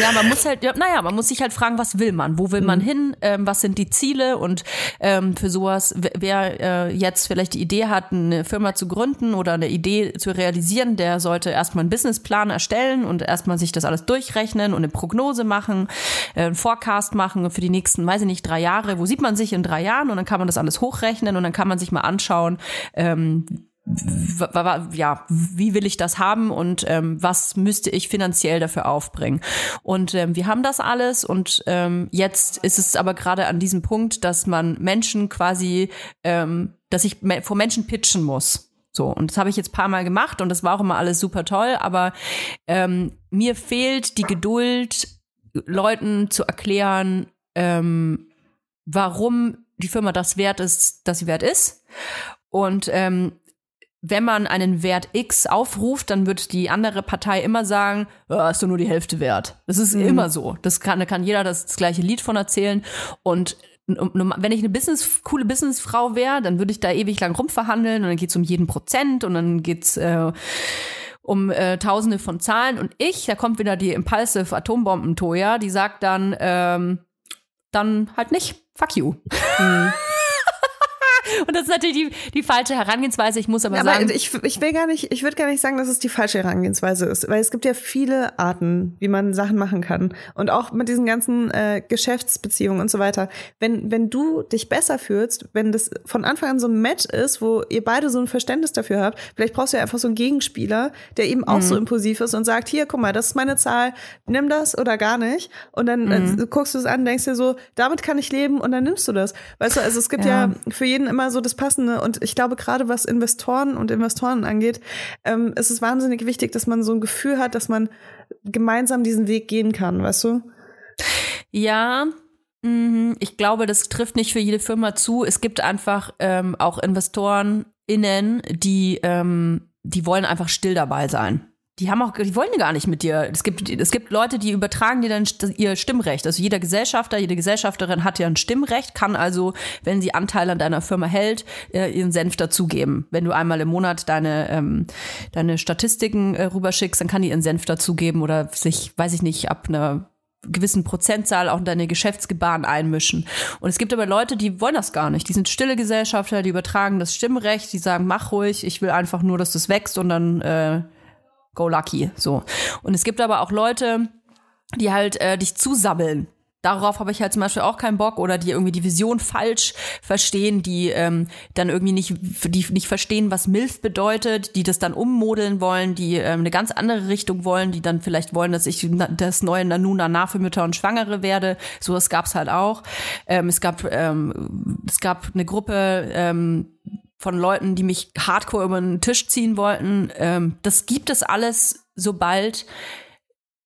ja, man muss halt, ja, naja, man muss sich halt fragen, was will man? Wo will man Mhm. hin? Ähm, was sind die Ziele? Und ähm, für sowas, wer- wer äh, jetzt vielleicht die Idee hat, eine Firma zu gründen oder eine Idee zu realisieren, der sollte erstmal einen Businessplan erstellen und erstmal sich das alles durchrechnen und eine Prognose machen, äh, einen Forecast machen für die nächsten, weiß ich nicht, drei Jahre. Wo sieht man sich in drei Jahren? Und dann kann man das alles hochrechnen und dann kann man sich mal anschauen, ähm, ja, wie will ich das haben und ähm, was müsste ich finanziell dafür aufbringen? Und ähm, wir haben das alles und ähm, jetzt ist es aber gerade an diesem Punkt, dass man Menschen quasi, ähm, dass ich vor Menschen pitchen muss. So, und das habe ich jetzt ein paar Mal gemacht und das war auch immer alles super toll, aber ähm, mir fehlt die Geduld, Leuten zu erklären, ähm, warum die Firma das wert ist, dass sie wert ist. Und ähm, wenn man einen Wert X aufruft, dann wird die andere Partei immer sagen, ja, ist doch nur die Hälfte wert. Das ist immer so. Das kann, da kann jeder das, das gleiche Lied von erzählen. Und wenn ich eine Business, coole Businessfrau wäre, dann würde ich da ewig lang rumverhandeln und dann geht's um jeden Prozent und dann geht's äh, um äh, Tausende von Zahlen. Und ich, da kommt wieder die Impulsive Atombomben-Toya, die sagt dann, ähm, dann halt nicht. Fuck you. Und das ist natürlich die, die falsche Herangehensweise. Ich muss aber, Aber sagen, ich, ich will gar nicht, ich würde gar nicht sagen, dass es die falsche Herangehensweise ist, weil es gibt ja viele Arten, wie man Sachen machen kann. Und auch mit diesen ganzen äh, Geschäftsbeziehungen und so weiter. Wenn, wenn du dich besser fühlst, wenn das von Anfang an so ein Match ist, wo ihr beide so ein Verständnis dafür habt, vielleicht brauchst du ja einfach so einen Gegenspieler, der eben auch so impulsiv ist und sagt, hier, guck mal, das ist meine Zahl, nimm das oder gar nicht. Und dann äh, guckst du es an, denkst dir so, damit kann ich leben und dann nimmst du das. Weißt du, also es gibt ja, für jeden immer so das Passende. Und ich glaube, gerade was Investoren und Investoren angeht, ähm, ist es wahnsinnig wichtig, dass man so ein Gefühl hat, dass man gemeinsam diesen Weg gehen kann, weißt du? Ja, mhm. ich glaube, das trifft nicht für jede Firma zu. Es gibt einfach ähm, auch InvestorenInnen, die, ähm, die wollen einfach still dabei sein. Die haben auch, die wollen gar nicht mit dir. Es gibt, es gibt Leute, die übertragen dir dann ihr Stimmrecht. Also jeder Gesellschafter, jede Gesellschafterin hat ja ein Stimmrecht, kann also, wenn sie Anteil an deiner Firma hält, äh, ihren Senf dazugeben. Wenn du einmal im Monat deine, ähm, deine Statistiken äh, rüberschickst, dann kann die ihren Senf dazugeben oder sich, weiß ich nicht, ab einer gewissen Prozentzahl auch in deine Geschäftsgebaren einmischen. Und es gibt aber Leute, die wollen das gar nicht. Die sind stille Gesellschafter, die übertragen das Stimmrecht, die sagen, mach ruhig, ich will einfach nur, dass das wächst und dann äh, go lucky. So. Und es gibt aber auch Leute, die halt äh, dich zusabbeln. Darauf habe ich halt zum Beispiel auch keinen Bock oder die irgendwie die Vision falsch verstehen, die ähm, dann irgendwie nicht, die nicht verstehen, was MILF bedeutet, die das dann ummodeln wollen, die ähm, eine ganz andere Richtung wollen, die dann vielleicht wollen, dass ich das neue Nanu Nana für Mütter und Schwangere werde. So was gab's halt auch. Ähm, es gab ähm, es gab eine Gruppe ähm, von Leuten, die mich hardcore über den Tisch ziehen wollten. Ähm, das gibt es alles, sobald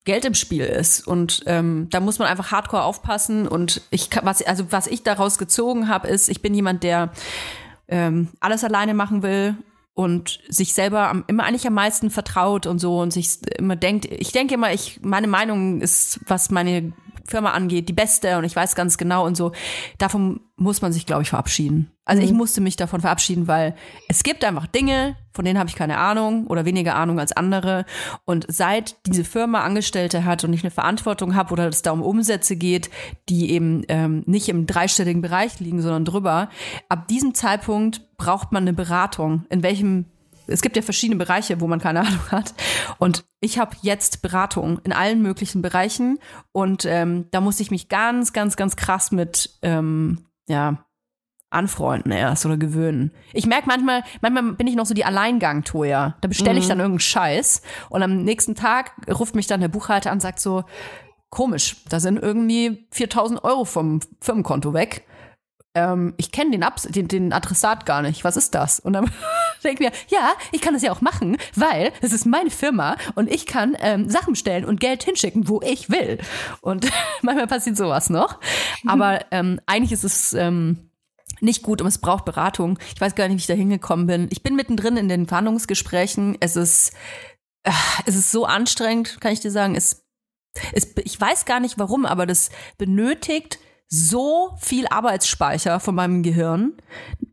Geld im Spiel ist. Und ähm, da muss man einfach hardcore aufpassen. Und ich was, also was ich daraus gezogen habe, ist, ich bin jemand, der ähm, alles alleine machen will und sich selber am, immer eigentlich am meisten vertraut und so und sich immer denkt, ich denke immer, ich, meine Meinung ist, was meine Firma angeht, die beste und ich weiß ganz genau und so. Davon muss man sich, glaube ich, verabschieden. Also ich musste mich davon verabschieden, weil es gibt einfach Dinge, von denen habe ich keine Ahnung oder weniger Ahnung als andere. Und seit diese Firma Angestellte hat und ich eine Verantwortung habe oder es da um Umsätze geht, die eben ähm, nicht im dreistelligen Bereich liegen, sondern drüber, ab diesem Zeitpunkt braucht man eine Beratung. In welchem es gibt ja verschiedene Bereiche, wo man keine Ahnung hat. Und ich habe jetzt Beratung in allen möglichen Bereichen. Und ähm, da musste ich mich ganz, ganz, ganz krass mit ähm, ja, anfreunden erst oder gewöhnen. Ich merke manchmal, manchmal bin ich noch so die Alleingang-Toya. Da bestelle ich dann irgendeinen Scheiß und am nächsten Tag ruft mich dann der Buchhalter an und sagt so, komisch, da sind irgendwie 4000 Euro vom Firmenkonto weg. Ähm, ich kenne den, den, den Adressat gar nicht. Was ist das? Und dann denke mir, ja, ich kann das ja auch machen, weil es ist meine Firma und ich kann ähm, Sachen bestellen und Geld hinschicken, wo ich will. Und manchmal passiert sowas noch. Aber ähm, eigentlich ist es ähm, nicht gut und es braucht Beratung. Ich weiß gar nicht, wie ich da hingekommen bin. Ich bin mittendrin in den Verhandlungsgesprächen. Es ist, äh, es ist so anstrengend, kann ich dir sagen. Es, es, ich weiß gar nicht warum, aber das benötigt so viel Arbeitsspeicher von meinem Gehirn.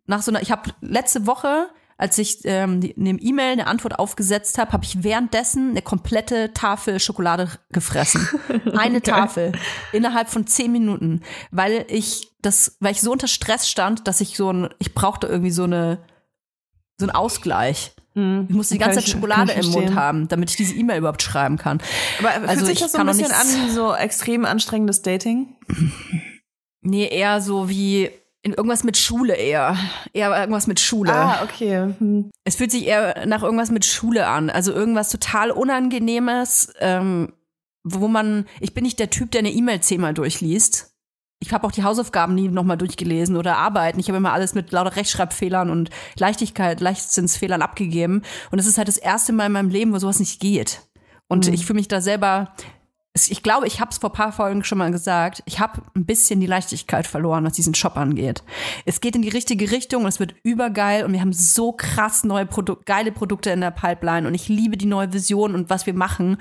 Nach so einer, ich habe letzte Woche als ich ähm, in dem E-Mail eine Antwort aufgesetzt habe, habe ich währenddessen eine komplette Tafel Schokolade gefressen. Eine Tafel innerhalb von zehn Minuten, weil ich das, weil ich so unter Stress stand, dass ich so ein, ich brauchte irgendwie so eine, so einen Ausgleich. Ich musste die ganze Zeit Schokolade im Mund haben, damit ich diese E-Mail überhaupt schreiben kann. Aber Also fühlt sich ich das so ein bisschen an wie so extrem anstrengendes Dating? Nee, eher so wie in irgendwas mit Schule eher. Eher irgendwas mit Schule. Ah, okay. Hm. Es fühlt sich eher nach irgendwas mit Schule an. Also irgendwas total Unangenehmes, ähm, wo man, ich bin nicht der Typ, der eine E-Mail zehnmal durchliest. Ich habe auch die Hausaufgaben nie nochmal durchgelesen oder Arbeiten. Ich habe immer alles mit lauter Rechtschreibfehlern und Leichtigkeit, Leichtsinnsfehlern abgegeben. Und es ist halt das erste Mal in meinem Leben, wo sowas nicht geht. Und ich fühle mich da selber ich glaube, ich habe es vor ein paar Folgen schon mal gesagt, ich habe ein bisschen die Leichtigkeit verloren, was diesen Shop angeht. Es geht in die richtige Richtung und es wird übergeil und wir haben so krass neue Produk geile Produkte in der Pipeline und ich liebe die neue Vision und was wir machen.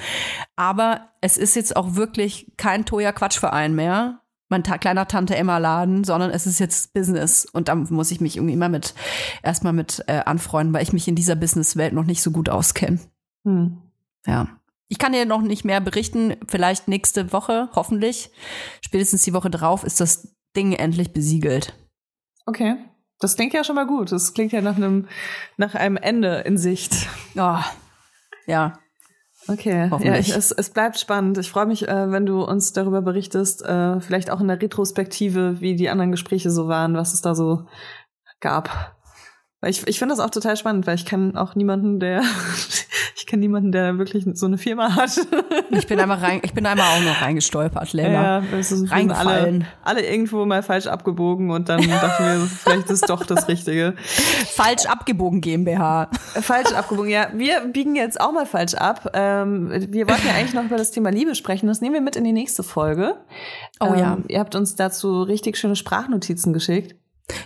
Aber es ist jetzt auch wirklich kein Toya Quatschverein mehr. Mein ta kleiner Tante Emma Laden, sondern es ist jetzt Business und da muss ich mich irgendwie immer mit erstmal mit äh, anfreunden, weil ich mich in dieser Businesswelt noch nicht so gut auskenne. Hm. Ja. Ich kann dir noch nicht mehr berichten. Vielleicht nächste Woche, hoffentlich. Spätestens die Woche drauf ist das Ding endlich besiegelt. Okay. Das klingt ja schon mal gut. Das klingt ja nach einem, nach einem Ende in Sicht. Oh, ja. Okay, ja, Hoffentlich. ich, es, es bleibt spannend. Ich freue mich, äh, wenn du uns darüber berichtest, äh, vielleicht auch in der Retrospektive, wie die anderen Gespräche so waren, was es da so gab. Ich, ich finde das auch total spannend, weil ich kenne auch niemanden, der ich kenne niemanden, der wirklich so eine Firma hat. Ich bin einmal rein, ich bin einmal auch noch reingestolpert, Lena. Ja, es ist, sind alle, Reingefallen. alle irgendwo mal falsch abgebogen und dann dachten wir, vielleicht ist doch das Richtige. Falsch abgebogen GmbH. Falsch abgebogen, ja. Wir biegen jetzt auch mal falsch ab. Ähm, wir wollten ja eigentlich noch über das Thema Liebe sprechen. Das nehmen wir mit in die nächste Folge. Oh ja. Ähm, ihr habt uns dazu richtig schöne Sprachnotizen geschickt.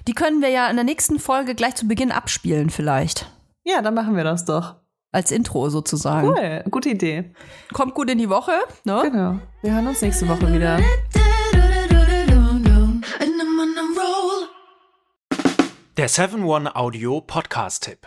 Die können wir ja in der nächsten Folge gleich zu Beginn abspielen, vielleicht. Ja, dann machen wir das doch. Als Intro sozusagen. Cool, gute Idee. Kommt gut in die Woche, ne? Genau. Wir hören uns nächste Woche wieder. Der 7-One-Audio Podcast-Tipp.